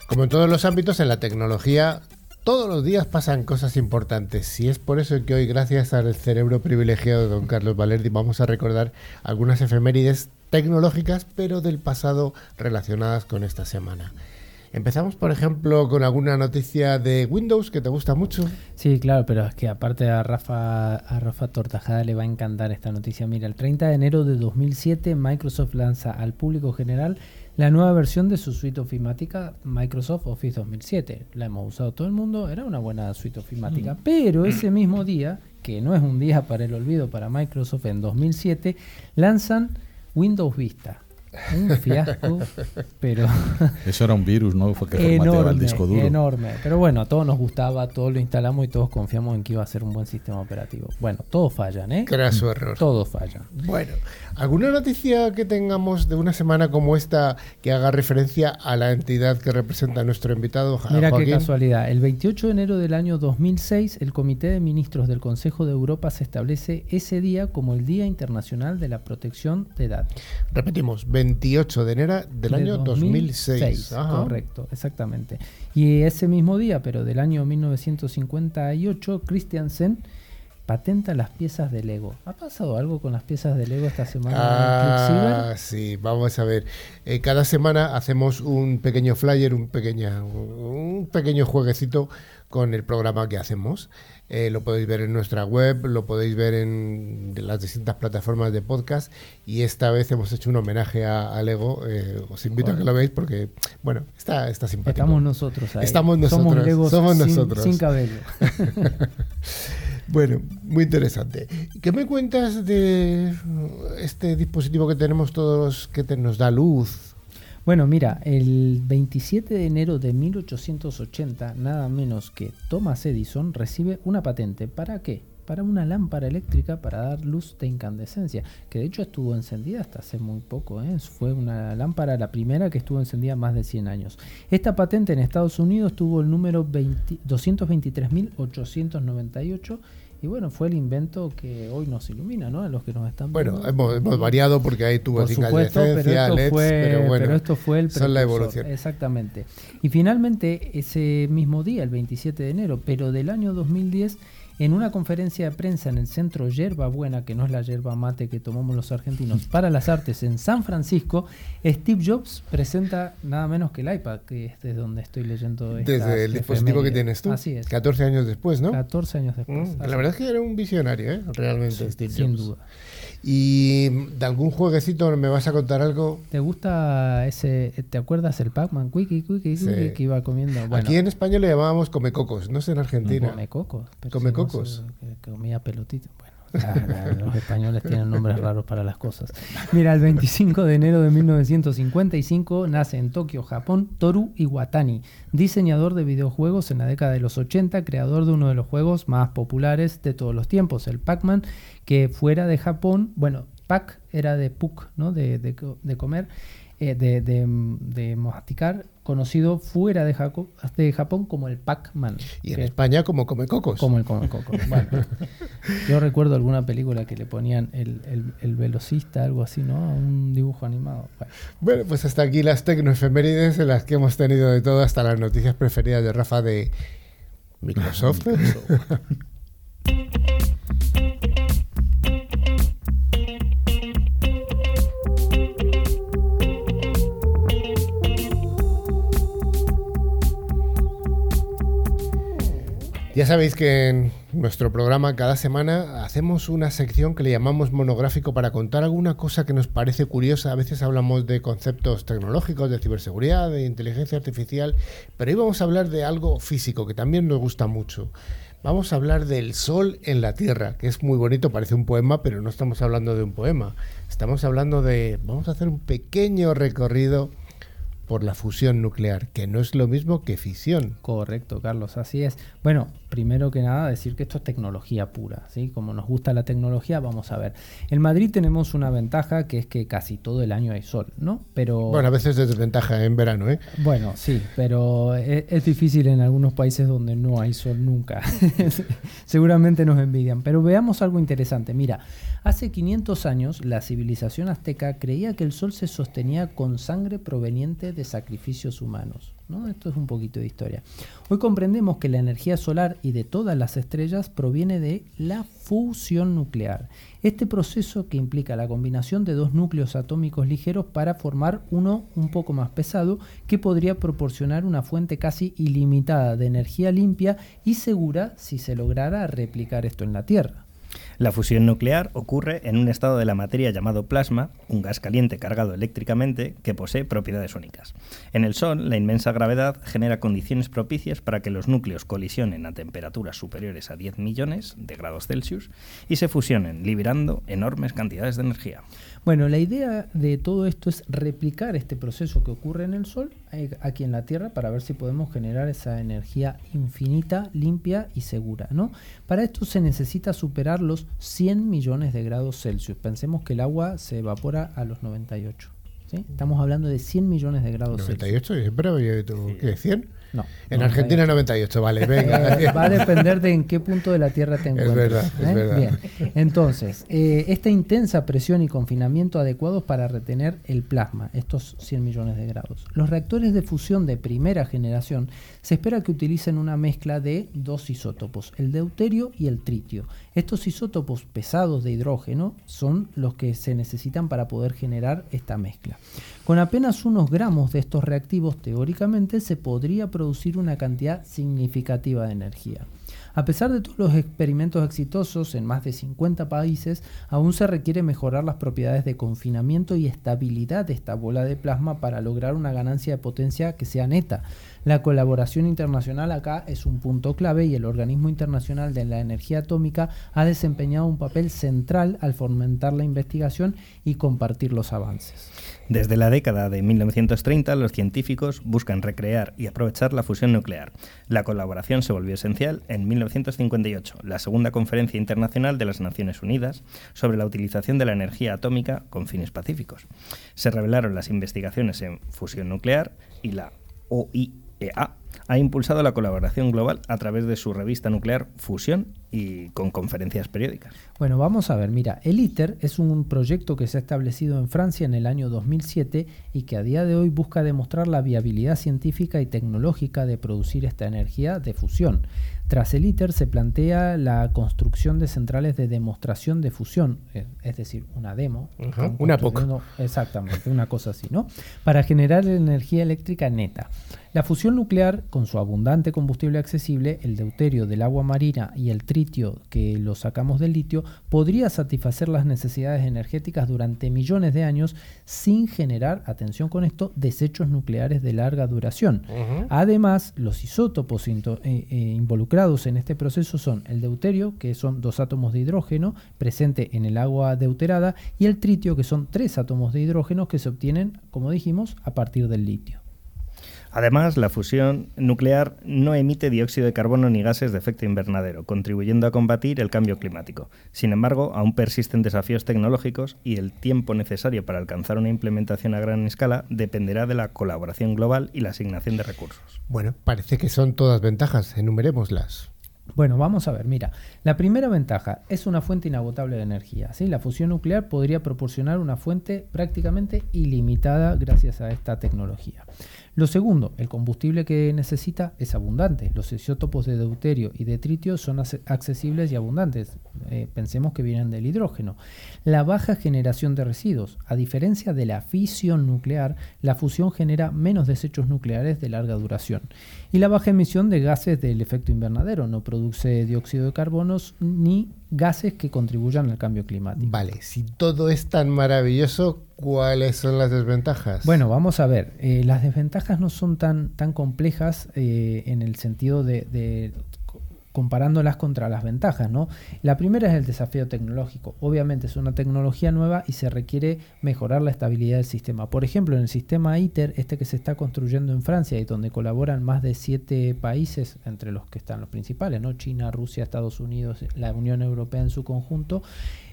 Como en todos los ámbitos, en la tecnología todos los días pasan cosas importantes y es por eso que hoy, gracias al cerebro privilegiado de don Carlos Valerdi, vamos a recordar algunas efemérides tecnológicas, pero del pasado relacionadas con esta semana. Empezamos, por ejemplo, con alguna noticia de Windows que te gusta mucho. Sí, claro, pero es que aparte a Rafa, a Rafa Tortajada le va a encantar esta noticia. Mira, el 30 de enero de 2007 Microsoft lanza al público general la nueva versión de su suite ofimática Microsoft Office 2007. La hemos usado todo el mundo, era una buena suite ofimática, mm. pero ese mismo día, que no es un día para el olvido para Microsoft en 2007, lanzan Windows Vista. Un fiasco, pero. Eso era un virus, ¿no? Fue que enorme, el disco duro. Enorme. Pero bueno, a todos nos gustaba, todos lo instalamos y todos confiamos en que iba a ser un buen sistema operativo. Bueno, todos fallan, ¿eh? su error. Todos fallan. Bueno, ¿alguna noticia que tengamos de una semana como esta que haga referencia a la entidad que representa a nuestro invitado? Mira qué casualidad. El 28 de enero del año 2006, el Comité de Ministros del Consejo de Europa se establece ese día como el Día Internacional de la Protección de Datos. Repetimos, 28 de enero del año 2006. Correcto, exactamente. Y ese mismo día, pero del año 1958, Christiansen patenta las piezas de Lego. ¿Ha pasado algo con las piezas de Lego esta semana? Ah, sí, vamos a ver. Eh, cada semana hacemos un pequeño flyer, un, pequeña, un pequeño jueguecito con el programa que hacemos. Eh, lo podéis ver en nuestra web, lo podéis ver en las distintas plataformas de podcast y esta vez hemos hecho un homenaje a, Lego. Eh, os invito a que lo veáis porque, bueno, está, está simpático. Estamos nosotros ahí. Estamos nosotros. Somos, Lego somos sin, nosotros. Sin cabello. bueno, muy interesante. ¿Qué me cuentas de este dispositivo que tenemos todos que nos da luz? Bueno, mira, el 27 de enero de 1880, nada menos que Thomas Edison recibe una patente. ¿Para qué? Para una lámpara eléctrica para dar luz de incandescencia, que de hecho estuvo encendida hasta hace muy poco. ¿eh? Fue una lámpara la primera que estuvo encendida más de 100 años. Esta patente en Estados Unidos tuvo el número 223.898 y bueno, fue el invento que hoy nos ilumina, ¿no? A los que nos están Bueno, hemos, variado porque ahí tuvo supuesto, pero esto, fue, pero, bueno, pero esto fue el son la evolución. Exactamente. Y finalmente, ese mismo día, el 27 de enero, pero del año 2010, en una conferencia de prensa en el centro Yerba Buena, que no es la yerba mate que tomamos los argentinos, para las artes en San Francisco, Steve Jobs presenta nada menos que el iPad, que es desde donde estoy leyendo. Desde el dispositivo que tienes tú. Así es. 14 años después, ¿no? 14 años después. Mm, la verdad es que era un visionario, ¿eh? Realmente, Steve Jobs. Sin duda. ¿Y de algún jueguecito me vas a contar algo? ¿Te gusta ese, te acuerdas el Pac-Man Quickie, Quickie, que iba comiendo? Aquí en España le llamábamos Comecocos, no sé en Argentina. Comecocos. Comecocos. que comía pelotita. Bueno, Los españoles tienen nombres raros para las cosas. Mira, el 25 de enero de 1955 nace en Tokio, Japón, Toru Iwatani, diseñador de videojuegos en la década de los 80, creador de uno de los juegos más populares de todos los tiempos, el Pac-Man, que fuera de Japón, bueno, Pac era de Puk, ¿no? de comer, eh, de, de, de masticar, conocido fuera de, Jaco- de Japón como el Pac-Man. Y en España como come cocos. Como el come coco. Bueno, yo recuerdo alguna película que le ponían el, el, el velocista, algo así, ¿no? A Un dibujo animado. Bueno, Bueno, pues hasta aquí las tecnoefemérides en las que hemos tenido de todo, hasta las noticias preferidas de Rafa de Microsoft. Ya sabéis que en nuestro programa cada semana hacemos una sección que le llamamos monográfico para contar alguna cosa que nos parece curiosa. A veces hablamos de conceptos tecnológicos, de ciberseguridad, de inteligencia artificial, pero hoy vamos a hablar de algo físico que también nos gusta mucho. Vamos a hablar del sol en la Tierra, que es muy bonito, parece un poema, pero no estamos hablando de un poema. Estamos hablando de... Vamos a hacer un pequeño recorrido por la fusión nuclear, que no es lo mismo que fisión. correcto, Carlos, así es. Bueno, primero que nada decir que esto es tecnología pura, ¿sí? Como nos gusta la tecnología, vamos a ver. En Madrid tenemos una ventaja que es que casi todo el año hay sol, ¿no? Pero Bueno, a veces es desventaja en verano, ¿eh? Bueno, sí, pero e- es, difícil en algunos países donde no hay sol nunca. Seguramente nos envidian. Pero veamos algo interesante. Mira, hace 500 años la civilización azteca creía que el sol se sostenía con sangre proveniente de sacrificios humanos. ¿no? Esto es un poquito de historia. Hoy comprendemos que la energía solar y de todas las estrellas proviene de la fusión nuclear. Este proceso que implica la combinación de dos núcleos atómicos ligeros para formar uno un poco más pesado que podría proporcionar una fuente casi ilimitada de energía limpia y segura si se lograra replicar esto en la Tierra. La fusión nuclear ocurre en un estado de la materia llamado plasma, un gas caliente cargado eléctricamente que posee propiedades únicas. En el Sol, la inmensa gravedad genera condiciones propicias para que los núcleos colisionen a temperaturas superiores a 10 millones de grados Celsius y se fusionen, liberando enormes cantidades de energía. Bueno, la idea de todo esto es replicar este proceso que ocurre en el Sol eh, aquí en la Tierra para ver si podemos generar esa energía infinita, limpia y segura, ¿no? Para esto se necesita superar los 100 millones de grados Celsius. Pensemos que el agua se evapora a los 98. ¿sí? Estamos hablando de 100 millones de grados Celsius. 98, yo siempre había oído, ¿qué? ¿100? No, En 98. Argentina 98, vale, venga. Eh, va a depender de en qué punto de la Tierra te Es encuentres. verdad, es ¿eh? verdad. Bien. Entonces, eh, esta intensa presión y confinamiento adecuados para retener el plasma, estos 100 millones de grados. Los reactores de fusión de primera generación se espera que utilicen una mezcla de dos isótopos, el deuterio y el tritio. Estos isótopos pesados de hidrógeno son los que se necesitan para poder generar esta mezcla. Con apenas unos gramos de estos reactivos, teóricamente, se podría producir una cantidad significativa de energía. A pesar de todos los experimentos exitosos en más de 50 países, aún se requiere mejorar las propiedades de confinamiento y estabilidad de esta bola de plasma para lograr una ganancia de potencia que sea neta. La colaboración internacional acá es un punto clave y el Organismo Internacional de la Energía Atómica ha desempeñado un papel central al fomentar la investigación y compartir los avances. Desde la década de 1930, los científicos buscan recrear y aprovechar la fusión nuclear. La colaboración se volvió esencial en 1958, la segunda conferencia internacional de las Naciones Unidas sobre la utilización de la energía atómica con fines pacíficos. Se revelaron las investigaciones en fusión nuclear y la OIEA ha impulsado la colaboración global a través de su revista nuclear Fusión y con conferencias periódicas. Bueno, vamos a ver, mira, el ITER es un proyecto que se ha establecido en Francia en el año 2007 y que a día de hoy busca demostrar la viabilidad científica y tecnológica de producir esta energía de fusión. Tras el ITER se plantea la construcción de centrales de demostración de fusión, eh, es decir, una demo. Una POC. Exactamente, una cosa así, ¿no? Para generar energía eléctrica neta. La fusión nuclear, con su abundante combustible accesible, el deuterio del agua marina y el tritio que lo sacamos del litio, podría satisfacer las necesidades energéticas durante millones de años sin generar, atención con esto, desechos nucleares de larga duración. Además, los isótopos eh, eh, involucrados en este proceso son el deuterio, que son dos átomos de hidrógeno presente en el agua deuterada, y el tritio, que son tres átomos de hidrógeno que se obtienen, como dijimos, a partir del litio. Además, la fusión nuclear no emite dióxido de carbono ni gases de efecto invernadero, contribuyendo a combatir el cambio climático. Sin embargo, aún persisten desafíos tecnológicos y el tiempo necesario para alcanzar una implementación a gran escala dependerá de la colaboración global y la asignación de recursos. Bueno, parece que son todas ventajas, enumerémoslas. Bueno, vamos a ver, mira, la primera ventaja es una fuente inagotable de energía. ¿sí? La fusión nuclear podría proporcionar una fuente prácticamente ilimitada gracias a esta tecnología. Lo segundo, el combustible que necesita es abundante. Los isótopos de deuterio y de tritio son accesibles y abundantes. Eh, pensemos que vienen del hidrógeno. La baja generación de residuos. A diferencia de la fisión nuclear, la fusión genera menos desechos nucleares de larga duración. Y la baja emisión de gases del efecto invernadero. No produce dióxido de carbono ni gases que contribuyan al cambio climático. Vale, si todo es tan maravilloso, ¿cuáles son las desventajas? Bueno, vamos a ver. Eh, las desventajas no son tan, tan complejas eh, en el sentido de, de comparándolas contra las ventajas, ¿no? La primera es el desafío tecnológico. Obviamente es una tecnología nueva y se requiere mejorar la estabilidad del sistema. Por ejemplo, en el sistema ITER, este que se está construyendo en Francia y donde colaboran más de siete países, entre los que están los principales, ¿no? China, Rusia, Estados Unidos, la Unión Europea en su conjunto,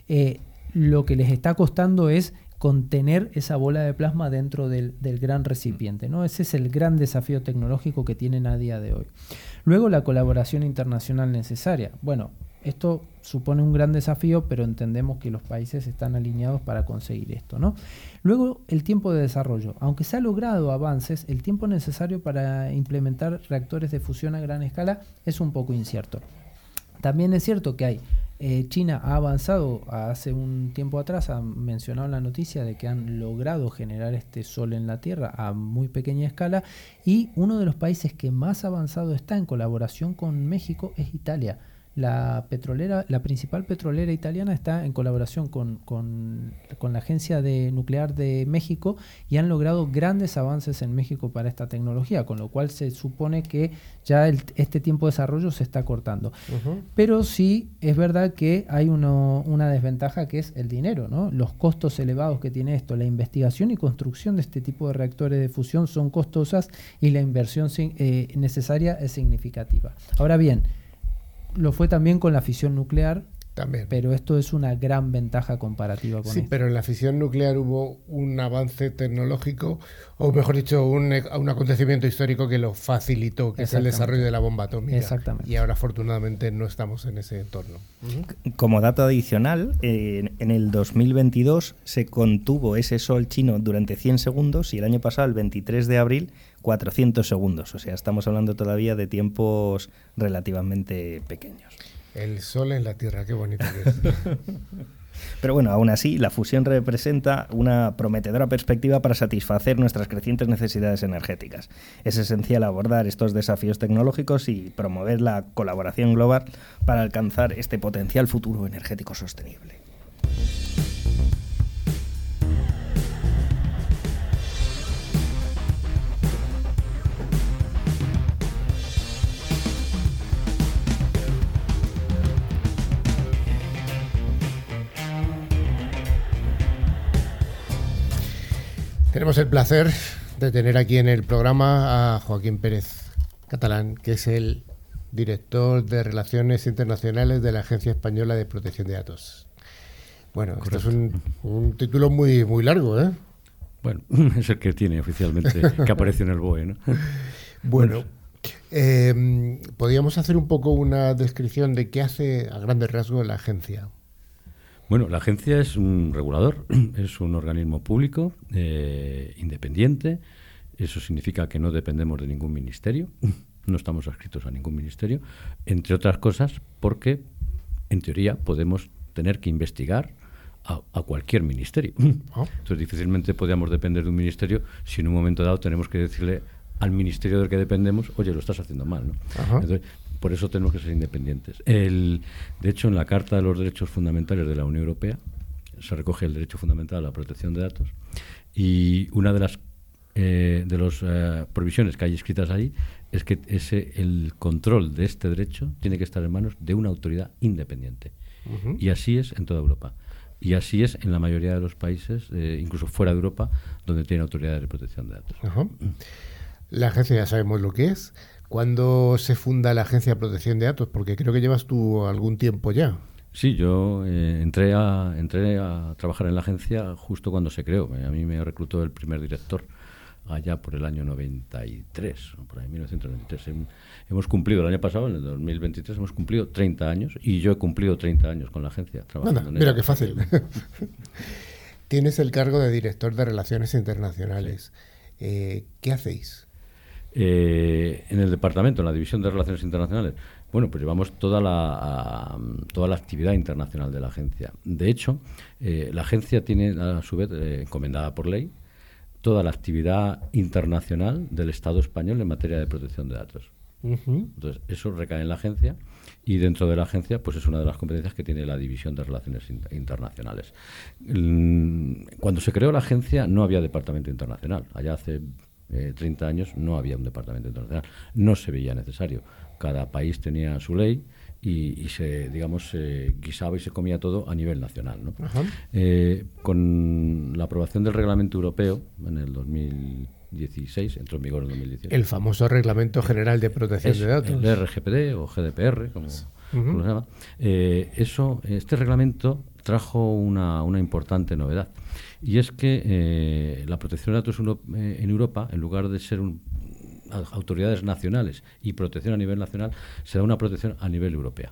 eh, lo que les está costando es contener esa bola de plasma dentro del, gran recipiente. ¿no? Ese es el gran desafío tecnológico que tienen a día de hoy. Luego la colaboración internacional necesaria. Bueno, esto supone un gran desafío, pero entendemos que los países están alineados para conseguir esto. ¿no? Luego, el tiempo de desarrollo. Aunque se ha logrado avances, el tiempo necesario para implementar reactores de fusión a gran escala es un poco incierto. También es cierto que hay eh, China ha avanzado hace un tiempo atrás, ha mencionado la noticia de que han logrado generar este sol en la Tierra a muy pequeña escala y uno de los países que más avanzado está en colaboración con México es Italia. La, petrolera, la principal petrolera italiana está en colaboración con, la Agencia de Nuclear de México y han logrado grandes avances en México para esta tecnología, con lo cual se supone que ya este tiempo de desarrollo se está cortando. Pero sí es verdad que hay una desventaja que es el dinero, ¿no? Los costos elevados que tiene esto, la investigación y construcción de este tipo de reactores de fusión son costosas y la inversión eh, necesaria es significativa. Ahora bien, lo fue también con la fisión nuclear. También. Pero esto es una gran ventaja comparativa con Sí, pero en la fisión nuclear hubo un avance tecnológico, o mejor dicho, un, acontecimiento histórico que lo facilitó, que es el desarrollo de la bomba atómica. Exactamente. Y ahora, afortunadamente, no estamos en ese entorno. Como dato adicional, en el 2022 se contuvo ese sol chino durante 100 segundos y el año pasado, el 23 de abril, 400 segundos. O sea, estamos hablando todavía de tiempos relativamente pequeños. El sol en la Tierra, qué bonito que es. Pero bueno, aún así, la fusión representa una prometedora perspectiva para satisfacer nuestras crecientes necesidades energéticas. Es esencial abordar estos desafíos tecnológicos y promover la colaboración global para alcanzar este potencial futuro energético sostenible. Tenemos el placer de tener aquí en el programa a Joaquín Pérez Catalán, que es el director de Relaciones Internacionales de la Agencia Española de Protección de Datos. Bueno, esto es un, título muy, muy largo, ¿eh? Bueno, es el que tiene oficialmente, que aparece en el BOE, ¿no? Bueno, eh, podríamos hacer un poco una descripción de qué hace a grandes rasgos la agencia. Bueno, la agencia es un regulador, es un organismo público, eh, independiente. Eso significa que no dependemos de ningún ministerio, no estamos adscritos a ningún ministerio, entre otras cosas porque, en teoría, podemos tener que investigar a, cualquier ministerio. Ah. Entonces, difícilmente podríamos depender de un ministerio si en un momento dado tenemos que decirle al ministerio del que dependemos, oye, lo estás haciendo mal. ¿no? Entonces, por eso tenemos que ser independientes. El, de hecho, en la Carta de los Derechos Fundamentales de la Unión Europea se recoge el derecho fundamental a la protección de datos y una de las eh, de las eh, provisiones que hay escritas ahí es que ese el control de este derecho tiene que estar en manos de una autoridad independiente. Y así es en toda Europa. Y así es en la mayoría de los países, eh, incluso fuera de Europa, donde tiene autoridades de protección de datos. La agencia ya sabemos lo que es. ¿Cuándo se funda la Agencia de Protección de Datos? Porque creo que llevas tú algún tiempo ya. Sí, yo eh, entré, a, entré a trabajar en la agencia justo cuando se creó. A mí me reclutó el primer director allá por el año 93, por ahí 1993. Hemos cumplido el año pasado, en el 2023, hemos cumplido 30 años y yo he cumplido 30 años con la agencia. Trabajando mira qué fácil. Tienes el cargo de director de Relaciones Internacionales. Eh, ¿Qué hacéis? Eh, en el departamento, en la división de Relaciones Internacionales, bueno, pues llevamos toda la, toda la actividad internacional de la agencia. De hecho, eh, la agencia tiene, a su vez, encomendada por ley, toda la actividad internacional del Estado español en materia de protección de datos. Entonces, eso recae en la agencia y dentro de la agencia, pues es una de las competencias que tiene la División de Relaciones Internacionales. Cuando se creó la agencia no había departamento internacional. Allá hace 30 eh, años no había un departamento internacional. No se veía necesario. Cada país tenía su ley y, se, digamos, se guisaba y se comía todo a nivel nacional. ¿no? Eh, con la aprobación del reglamento europeo en el 2016, entró en vigor en 2017. El famoso Reglamento General de Protección de Datos. El RGPD o GDPR, como, se llama. Eh, eso, este reglamento trajo una, una importante novedad. Y es que eh, la protección de datos en Europa, en lugar de ser un, autoridades nacionales y protección a nivel nacional, se da una protección a nivel europea.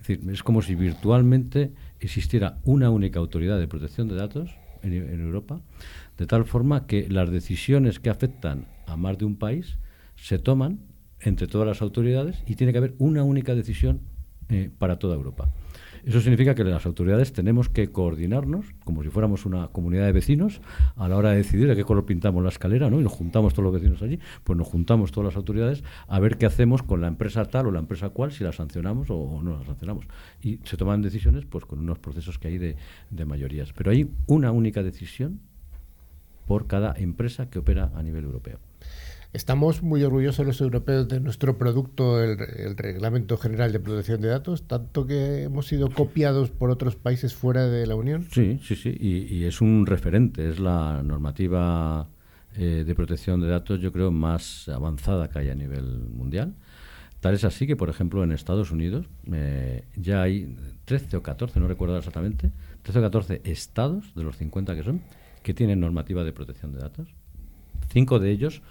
Es decir, es como si virtualmente existiera una única autoridad de protección de datos en, Europa, de tal forma que las decisiones que afectan a más de un país se toman entre todas las autoridades y tiene que haber una única decisión eh, para toda Europa. Eso significa que las autoridades tenemos que coordinarnos, como si fuéramos una comunidad de vecinos, a la hora de decidir a qué color pintamos la escalera, ¿no? Y nos juntamos todos los vecinos allí, pues nos juntamos todas las autoridades a ver qué hacemos con la empresa tal o la empresa cual, si la sancionamos o no la sancionamos. Y se toman decisiones pues con unos procesos que hay de, de mayorías. Pero hay una única decisión por cada empresa que opera a nivel europeo. Estamos muy orgullosos los europeos de nuestro producto, el, Reglamento General de Protección de Datos, tanto que hemos sido copiados por otros países fuera de la Unión. Sí, sí, sí, y, es un referente, es la normativa eh, de protección de datos, yo creo, más avanzada que hay a nivel mundial. Tal es así que, por ejemplo, en Estados Unidos eh, ya hay 13 o 14, no recuerdo exactamente, 13 o 14 estados, de los 50 que son, que tienen normativa de protección de datos. Cinco de ellos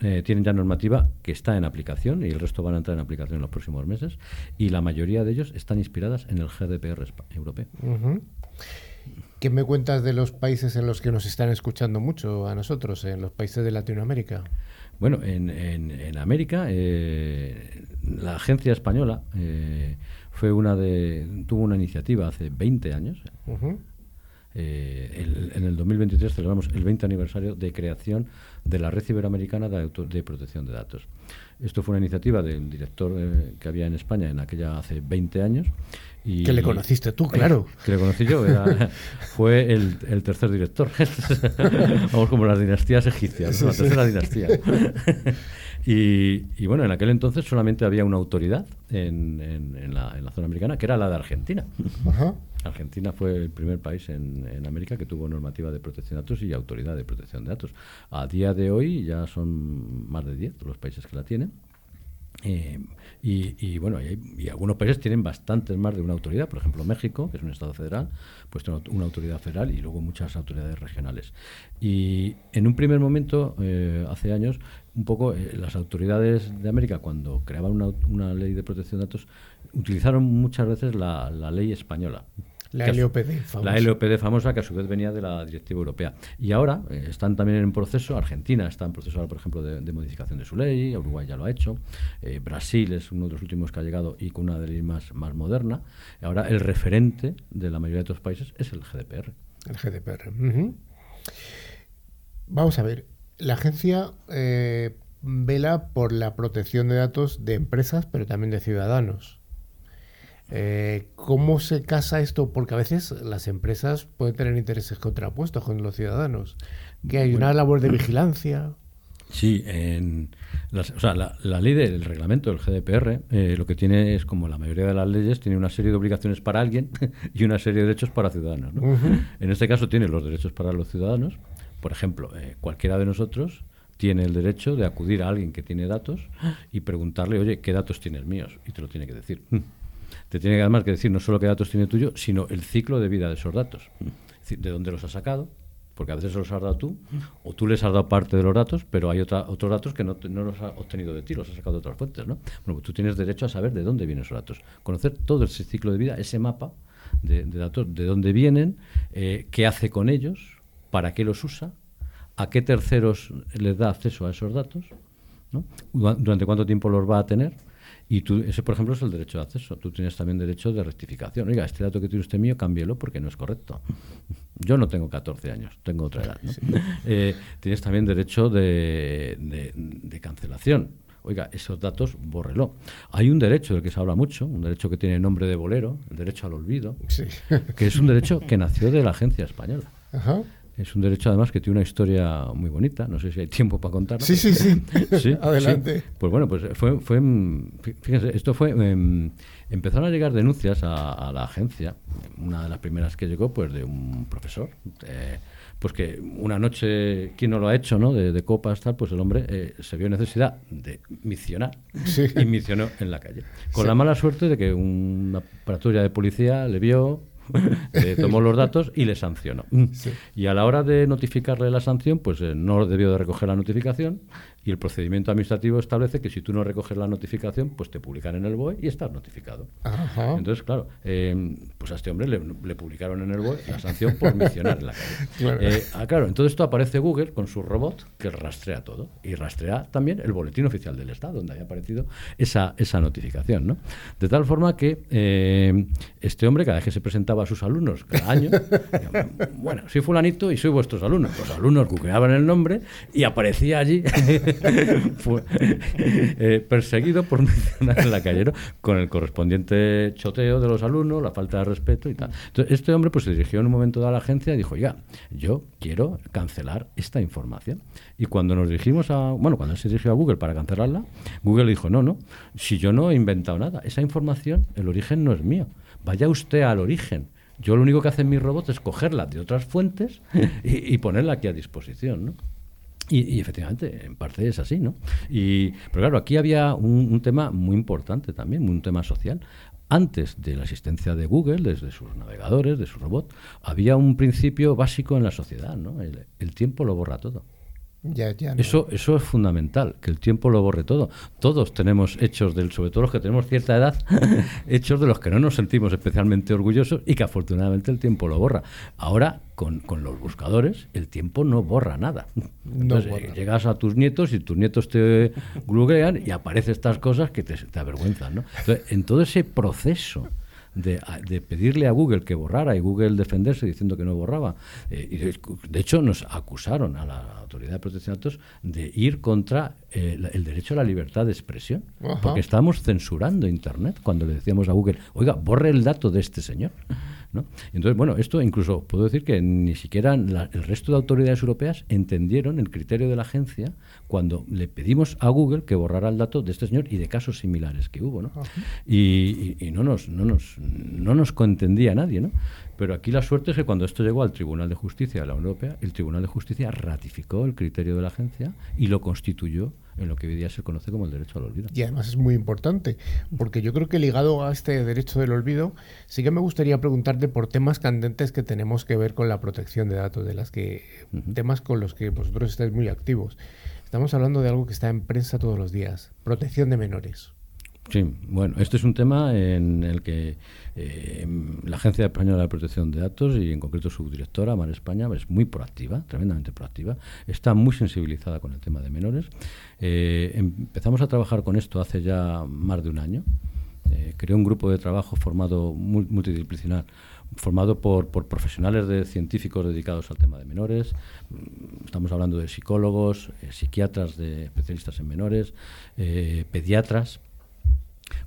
eh, tienen ya normativa que está en aplicación y el resto van a entrar en aplicación en los próximos meses y la mayoría de ellos están inspiradas en el GDPR europeo. ¿Qué me cuentas de los países en los que nos están escuchando mucho a nosotros, en los países de Latinoamérica? Bueno, en, en, América eh, la agencia española eh, fue una de tuvo una iniciativa hace 20 años. En el 2023 celebramos el 20 aniversario de creación de la Red Iberoamericana de, de, Protección de Datos. Esto fue una iniciativa del director eh, que había en España en aquella hace 20 años. Y, que le conociste tú, claro. Que le conocí yo, fue el, tercer director. Vamos como las dinastías egipcias, la tercera dinastía. y, bueno, en aquel entonces solamente había una autoridad en, en, la, en, la, zona americana, que era la de Argentina. Ajá. Argentina fue el primer país en, América que tuvo normativa de protección de datos y autoridad de protección de datos. A día de hoy ya son más de 10 los países que la tienen. Eh, y, bueno, y, algunos países tienen bastantes más de una autoridad, por ejemplo México, que es un estado federal, pues tiene una autoridad federal y luego muchas autoridades regionales. Y en un primer momento, eh, hace años, un poco eh, las autoridades de América, cuando creaban una, ley de protección de datos, utilizaron muchas veces la ley española. La LOPD famosa. La LOPD famosa, que a su vez venía de la directiva europea. Y ahora eh, están también en proceso, Argentina está en proceso, por ejemplo, de, modificación de su ley, Uruguay ya lo ha hecho, eh, Brasil es uno de los últimos que ha llegado y con una ley más, más moderna. ahora el referente de la mayoría de otros países es el GDPR. El GDPR. Vamos a ver, la agencia eh, vela por la protección de datos de empresas, pero también de ciudadanos. Eh, ¿Cómo se casa esto? Porque a veces las empresas pueden tener intereses contrapuestos con los ciudadanos. Que hay una labor de vigilancia. Sí, en las- o sea, la, la ley del reglamento del GDPR eh, lo que tiene es, como la mayoría de las leyes, tiene una serie de obligaciones para alguien y una serie de derechos para ciudadanos. ¿no? En este caso tiene los derechos para los ciudadanos. Por ejemplo, eh, cualquiera de nosotros tiene el derecho de acudir a alguien que tiene datos y preguntarle, oye, ¿qué datos tienes míos? Y te lo tiene que decir. Te tiene además que decir no solo qué datos tiene tuyo, sino el ciclo de vida de esos datos. Es decir, de dónde los has sacado, porque a veces se los has dado tú, o tú les has dado parte de los datos, pero hay otra, otros datos que no, no los has obtenido de ti, los has sacado de otras fuentes. ¿no? Bueno, pues tú tienes derecho a saber de dónde vienen esos datos, conocer todo ese ciclo de vida, ese mapa de, datos, de dónde vienen, eh, qué hace con ellos, para qué los usa, a qué terceros les da acceso a esos datos, ¿no? Dura- durante cuánto tiempo los va a tener. Y tú, ese, por ejemplo, es el derecho de acceso. Tú tienes también derecho de rectificación. Oiga, este dato que tiene usted mío, cámbielo porque no es correcto. Yo no tengo 14 años, tengo otra edad. ¿no? Eh, tienes también derecho de, de- de cancelación. Oiga, esos datos, bórrelo. Hay un derecho del que se habla mucho, un derecho que tiene nombre de bolero, el derecho al olvido, Sí. que es un derecho que nació de la agencia española. Ajá. Es un derecho además que tiene una historia muy bonita. No sé si hay tiempo para contarla. Sí, sí, sí. Sí, Adelante. sí. Pues bueno, pues fue, fue fí- fíjense, esto fue, em, empezaron a llegar denuncias a, a la agencia. Una de las primeras que llegó, pues de un profesor, eh, pues que una noche, ¿quién no lo ha hecho, no? De, de copas, tal, pues el hombre eh, se vio necesidad de misionar Sí. y misionó en la calle. Con la mala suerte de que una patrulla de policía le vio, le tomó los datos y le sancionó. Sí. Y a la hora de notificarle la sanción, pues eh, no debió de recoger la notificación y el procedimiento administrativo establece que si tú no recoges la notificación, pues te publican en el BOE y estás notificado. Ajá. Entonces, claro, eh, pues a este hombre le, le publicaron en el BOE la sanción por misionar en la calle. Claro. Eh, ah, claro, en todo esto aparece Google con su robot que rastrea todo y rastrea también el boletín oficial del Estado, donde había aparecido esa, esa notificación. ¿no? De tal forma que eh, este hombre, cada vez que se presentaba a sus alumnos, cada año, decía, bueno, soy fulanito y soy vuestros alumnos. Los alumnos googleaban el nombre y aparecía allí fue, eh, perseguido por mencionar en la calle, con el correspondiente choteo de los alumnos, la falta de respeto y tal. Entonces, este hombre pues se dirigió en un momento dado a la agencia y dijo, oiga, yo quiero cancelar esta información. Y cuando nos dirigimos a, bueno, cuando se dirigió a Google para cancelarla, Google dijo, no, no, si yo no he inventado nada, esa información, el origen no es mío. Vaya usted al origen. Yo lo único que hacen mis robots es cogerla de otras fuentes y, y ponerla aquí a disposición, ¿no? Y, y efectivamente, en parte es así, ¿no? Y, pero claro, aquí había un, un tema muy importante también, un tema social. Antes de la existencia de Google, desde sus navegadores, de sus robots, había un principio básico en la sociedad, ¿no? El, el tiempo lo borra todo. Ya, ya. no. Eso, eso es fundamental, que el tiempo lo borre todo. Todos tenemos hechos del, sobre todo los que tenemos cierta edad, hechos de los que no nos sentimos especialmente orgullosos y que afortunadamente el tiempo lo borra. Ahora, con, con los buscadores, el tiempo no borra nada. Entonces, borra. eh, llegas a tus nietos y tus nietos te googlean y aparecen estas cosas que te, te avergüenzan. ¿no? Entonces, en todo ese proceso de, de pedirle a Google que borrara y Google defenderse diciendo que no borraba. Eh, y de, hecho, nos acusaron a la Autoridad de Protección de Datos de ir contra eh, el derecho a la libertad de expresión, Ajá. porque estábamos censurando Internet cuando le decíamos a Google, oiga, borre el dato de este señor. ¿No? Entonces, bueno, esto incluso puedo decir que ni siquiera la- el resto de autoridades europeas entendieron el criterio de la agencia cuando le pedimos a Google que borrara el dato de este señor y de casos similares que hubo, ¿no? Y, y- y no nos, no nos, no nos contendía nadie, ¿no? Pero aquí la suerte es que cuando esto llegó al Tribunal de Justicia de la Unión Europea, el Tribunal de Justicia ratificó el criterio de la agencia y lo constituyó en lo que hoy día se conoce como el derecho al olvido. Y además es muy importante, porque yo creo que ligado a este derecho del olvido, sí que me gustaría preguntarte por temas candentes que tenemos que ver con la protección de datos, de las que Ujú. temas con los que vosotros estáis muy activos. Estamos hablando de algo que está en prensa todos los días, protección de menores. Sí, bueno, este es un tema en el que eh, la Agencia Española de Protección de Datos y en concreto su directora, Mar España, es muy proactiva, tremendamente proactiva, está muy sensibilizada con el tema de menores. Eh, empezamos a trabajar con esto hace ya más de un año. Eh, creó un grupo de trabajo formado mul- multidisciplinar formado por, por profesionales de científicos dedicados al tema de menores. Estamos hablando de psicólogos, eh, psiquiatras, de especialistas en menores, eh, pediatras,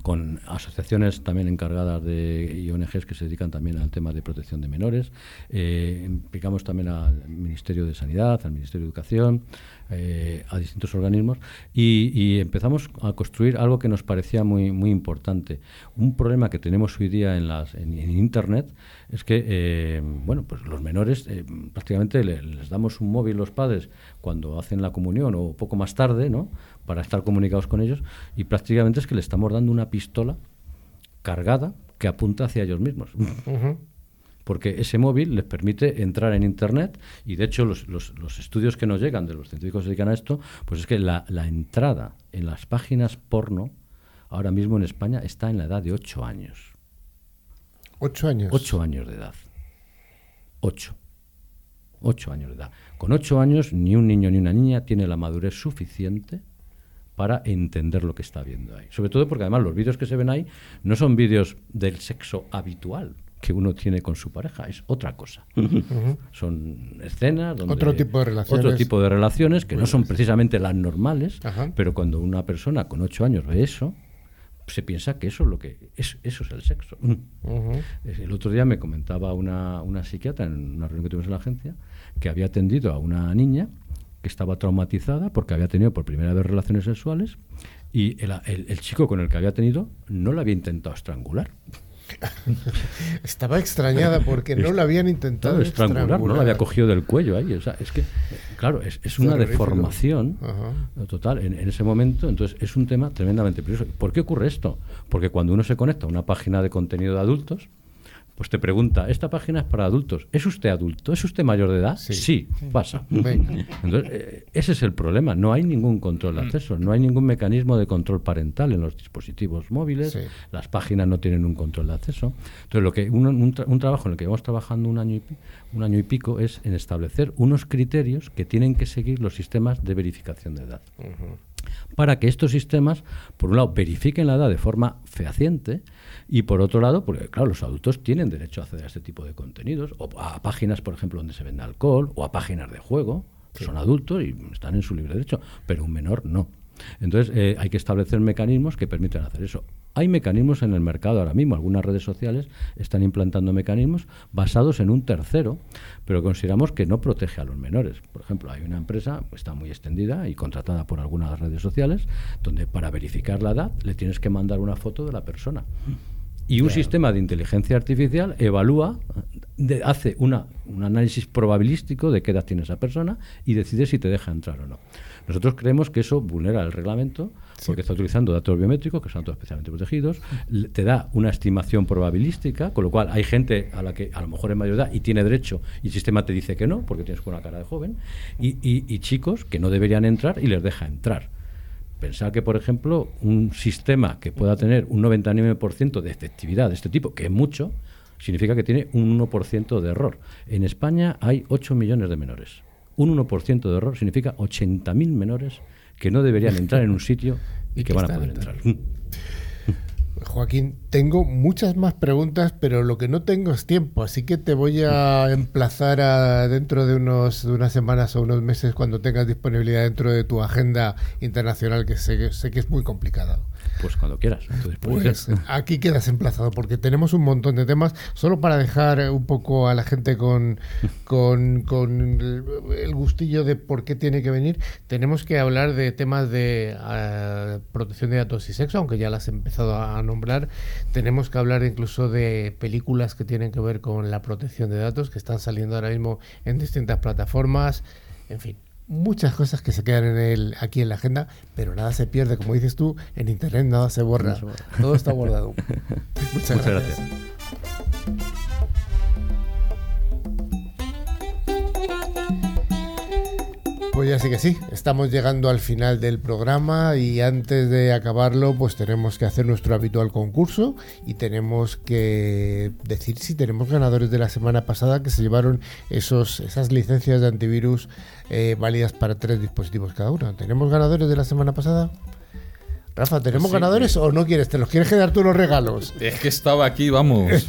con asociaciones también encargadas de y ONGs que se dedican también al tema de protección de menores. Eh, implicamos también al Ministerio de Sanidad, al Ministerio de Educación, eh, a distintos organismos y, empezamos a construir algo que nos parecía muy, muy importante. Un problema que tenemos hoy día en, las, en, Internet es que eh, bueno, pues los menores prácticamente les damos un móvil los padres cuando hacen la comunión o poco más tarde ¿no? Para estar comunicados con ellos y prácticamente es que le estamos dando una pistola cargada que apunta hacia ellos mismos porque ese móvil les permite entrar en Internet y de hecho los, los, estudios que nos llegan de los científicos que se dedican a esto, pues es que la, la, entrada en las páginas porno ahora mismo en España está en la edad de 8 años. ¿8 años? 8 años de edad. 8. 8 años de edad. Con 8 años ni un niño ni una niña tiene la madurez suficiente para entender lo que está viendo ahí. Sobre todo porque además los vídeos que se ven ahí no son vídeos del sexo habitual, que uno tiene con su pareja, es otra cosa. Son escenas donde otro tipo de relaciones, otro tipo de relaciones que no son precisamente las normales, pero cuando una persona con ocho años ve eso, se piensa que eso es lo que es, eso es el sexo. El otro día me comentaba una, una psiquiatra en una reunión que tuvimos en la agencia que había atendido a una niña que estaba traumatizada porque había tenido por primera vez relaciones sexuales y el, el chico con el que había tenido no la había intentado estrangular. Estaba extrañada porque no la habían intentado estrangular, no la había cogido del cuello ahí. O sea, es que, claro, es, una deformación total en, ese momento. Entonces, es un tema tremendamente peligroso. ¿Por qué ocurre esto? Porque cuando uno se conecta a una página de contenido de adultos, pues te pregunta, esta página es para adultos. ¿Es usted adulto? ¿Es usted mayor de edad? Sí, pasa. Entonces, eh, ese es el problema. No hay ningún control de mm. acceso, no hay ningún mecanismo de control parental en los dispositivos móviles, las páginas no tienen un control de acceso. Entonces, lo que un, trabajo en el que vamos trabajando un año, y, un año y pico es en establecer unos criterios que tienen que seguir los sistemas de verificación de edad. Para que estos sistemas, por un lado, verifiquen la edad de forma fehaciente, y por otro lado, porque claro, los adultos tienen derecho a acceder a este tipo de contenidos, o a páginas, por ejemplo, donde se vende alcohol, o a páginas de juego, que son adultos y están en su libre derecho, pero un menor no. Entonces, eh, hay que establecer mecanismos que permitan hacer eso. Hay mecanismos en el mercado ahora mismo, algunas redes sociales están implantando mecanismos basados en un tercero, pero consideramos que no protege a los menores. Por ejemplo, hay una empresa, está muy extendida y contratada por algunas redes sociales, donde para verificar la edad le tienes que mandar una foto de la persona. Y un sistema de inteligencia artificial evalúa, hace una, un análisis probabilístico de qué edad tiene esa persona y decide si te deja entrar o no. Nosotros creemos que eso vulnera el reglamento porque está utilizando datos biométricos que son todos especialmente protegidos, te da una estimación probabilística, con lo cual hay gente a la que a lo mejor es mayor edad y tiene derecho y el sistema te dice que no, porque tienes una cara de joven, y, y chicos que no deberían entrar y les deja entrar. Pensar que, por ejemplo, un sistema que pueda tener un 99% de efectividad de este tipo, que es mucho, significa que tiene un 1% de error. En España hay 8 millones de menores. Un 1% de error significa 80.000 menores que no deberían entrar en un sitio y, que, van a poder entrar. Joaquín, tengo muchas más preguntas, pero lo que no tengo es tiempo, así que te voy a emplazar a dentro de, unos, de unas semanas o unos meses cuando tengas disponibilidad dentro de tu agenda internacional, que sé, sé que es muy complicada. Pues cuando quieras. Pues aquí quedas emplazado porque tenemos un montón de temas. Solo para dejar un poco a la gente con, con, el gustillo de por qué tiene que venir, tenemos que hablar de temas de ah, protección de datos y sexo, aunque ya las he empezado a nombrar. Tenemos que hablar incluso de películas que tienen que ver con la protección de datos, que están saliendo ahora mismo en distintas plataformas. En fin, muchas cosas que se quedan en el, aquí en la agenda, pero nada se pierde, como dices tú, en internet nada se borra. Todo está guardado. Muchas, gracias. Pues ya sí que sí, estamos llegando al final del programa y antes de acabarlo pues tenemos que hacer nuestro habitual concurso y tenemos que decir si tenemos ganadores de la semana pasada que se llevaron esos, esas licencias de antivirus eh, válidas para tres dispositivos cada una. ¿Tenemos ganadores de la semana pasada? Rafa, ¿tenemos ganadores o no quieres? ¿Te los quieres quedar tú los regalos? Es que estaba aquí, vamos.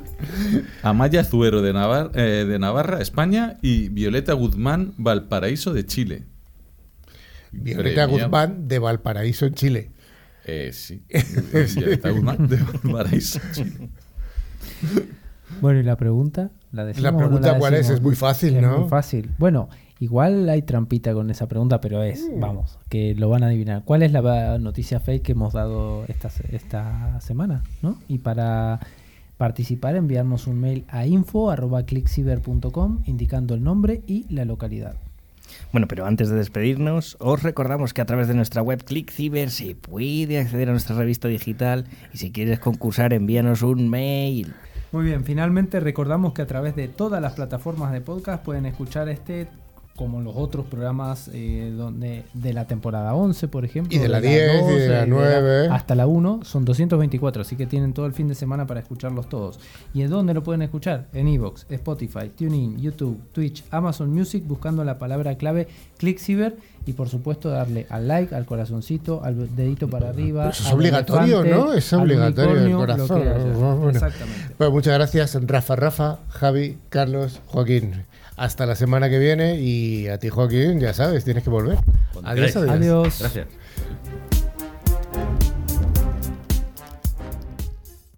Amaya Zuero de, eh, de Navarra, España y Violeta Guzmán, Valparaíso de Chile. Violeta Guzmán de Valparaíso en Chile. Eh, sí. Dieta de paraíso chino. Bueno, ¿y la pregunta? ¿La, La no pregunta cuál es, es muy fácil, Es ¿no? muy fácil. Bueno, igual hay trampita con esa pregunta, pero es, Mm. vamos, que lo van a adivinar. ¿Cuál es la noticia fake que hemos dado esta, esta semana? ¿no? Y para participar, enviarnos un mail a info.clickciber.com indicando el nombre y la localidad. Bueno, pero antes de despedirnos, os recordamos que a través de nuestra web ClickCiber se puede acceder a nuestra revista digital y si quieres concursar envíanos un mail. Muy bien, finalmente recordamos que a través de todas las plataformas de podcast pueden escuchar este como los otros programas eh, donde de la temporada 11, por ejemplo. Y de la 10, y de la 9. hasta la 1, son 224, así que tienen todo el fin de semana para escucharlos todos. ¿Y en dónde lo pueden escuchar? En Evox, Spotify, TuneIn, YouTube, Twitch, Amazon Music, buscando la palabra clave ClickCiber y por supuesto darle al like, al corazoncito, al dedito para arriba. Eso es obligatorio, elefante, ¿no? Es obligatorio el corazón. haya. Bueno. Exactamente. Pues muchas gracias, Rafa, Rafa, Javi, Carlos, Joaquín. Hasta la semana que viene y a ti, Joaquín, ya sabes, tienes que volver. Adiós, adiós. Adiós. Gracias.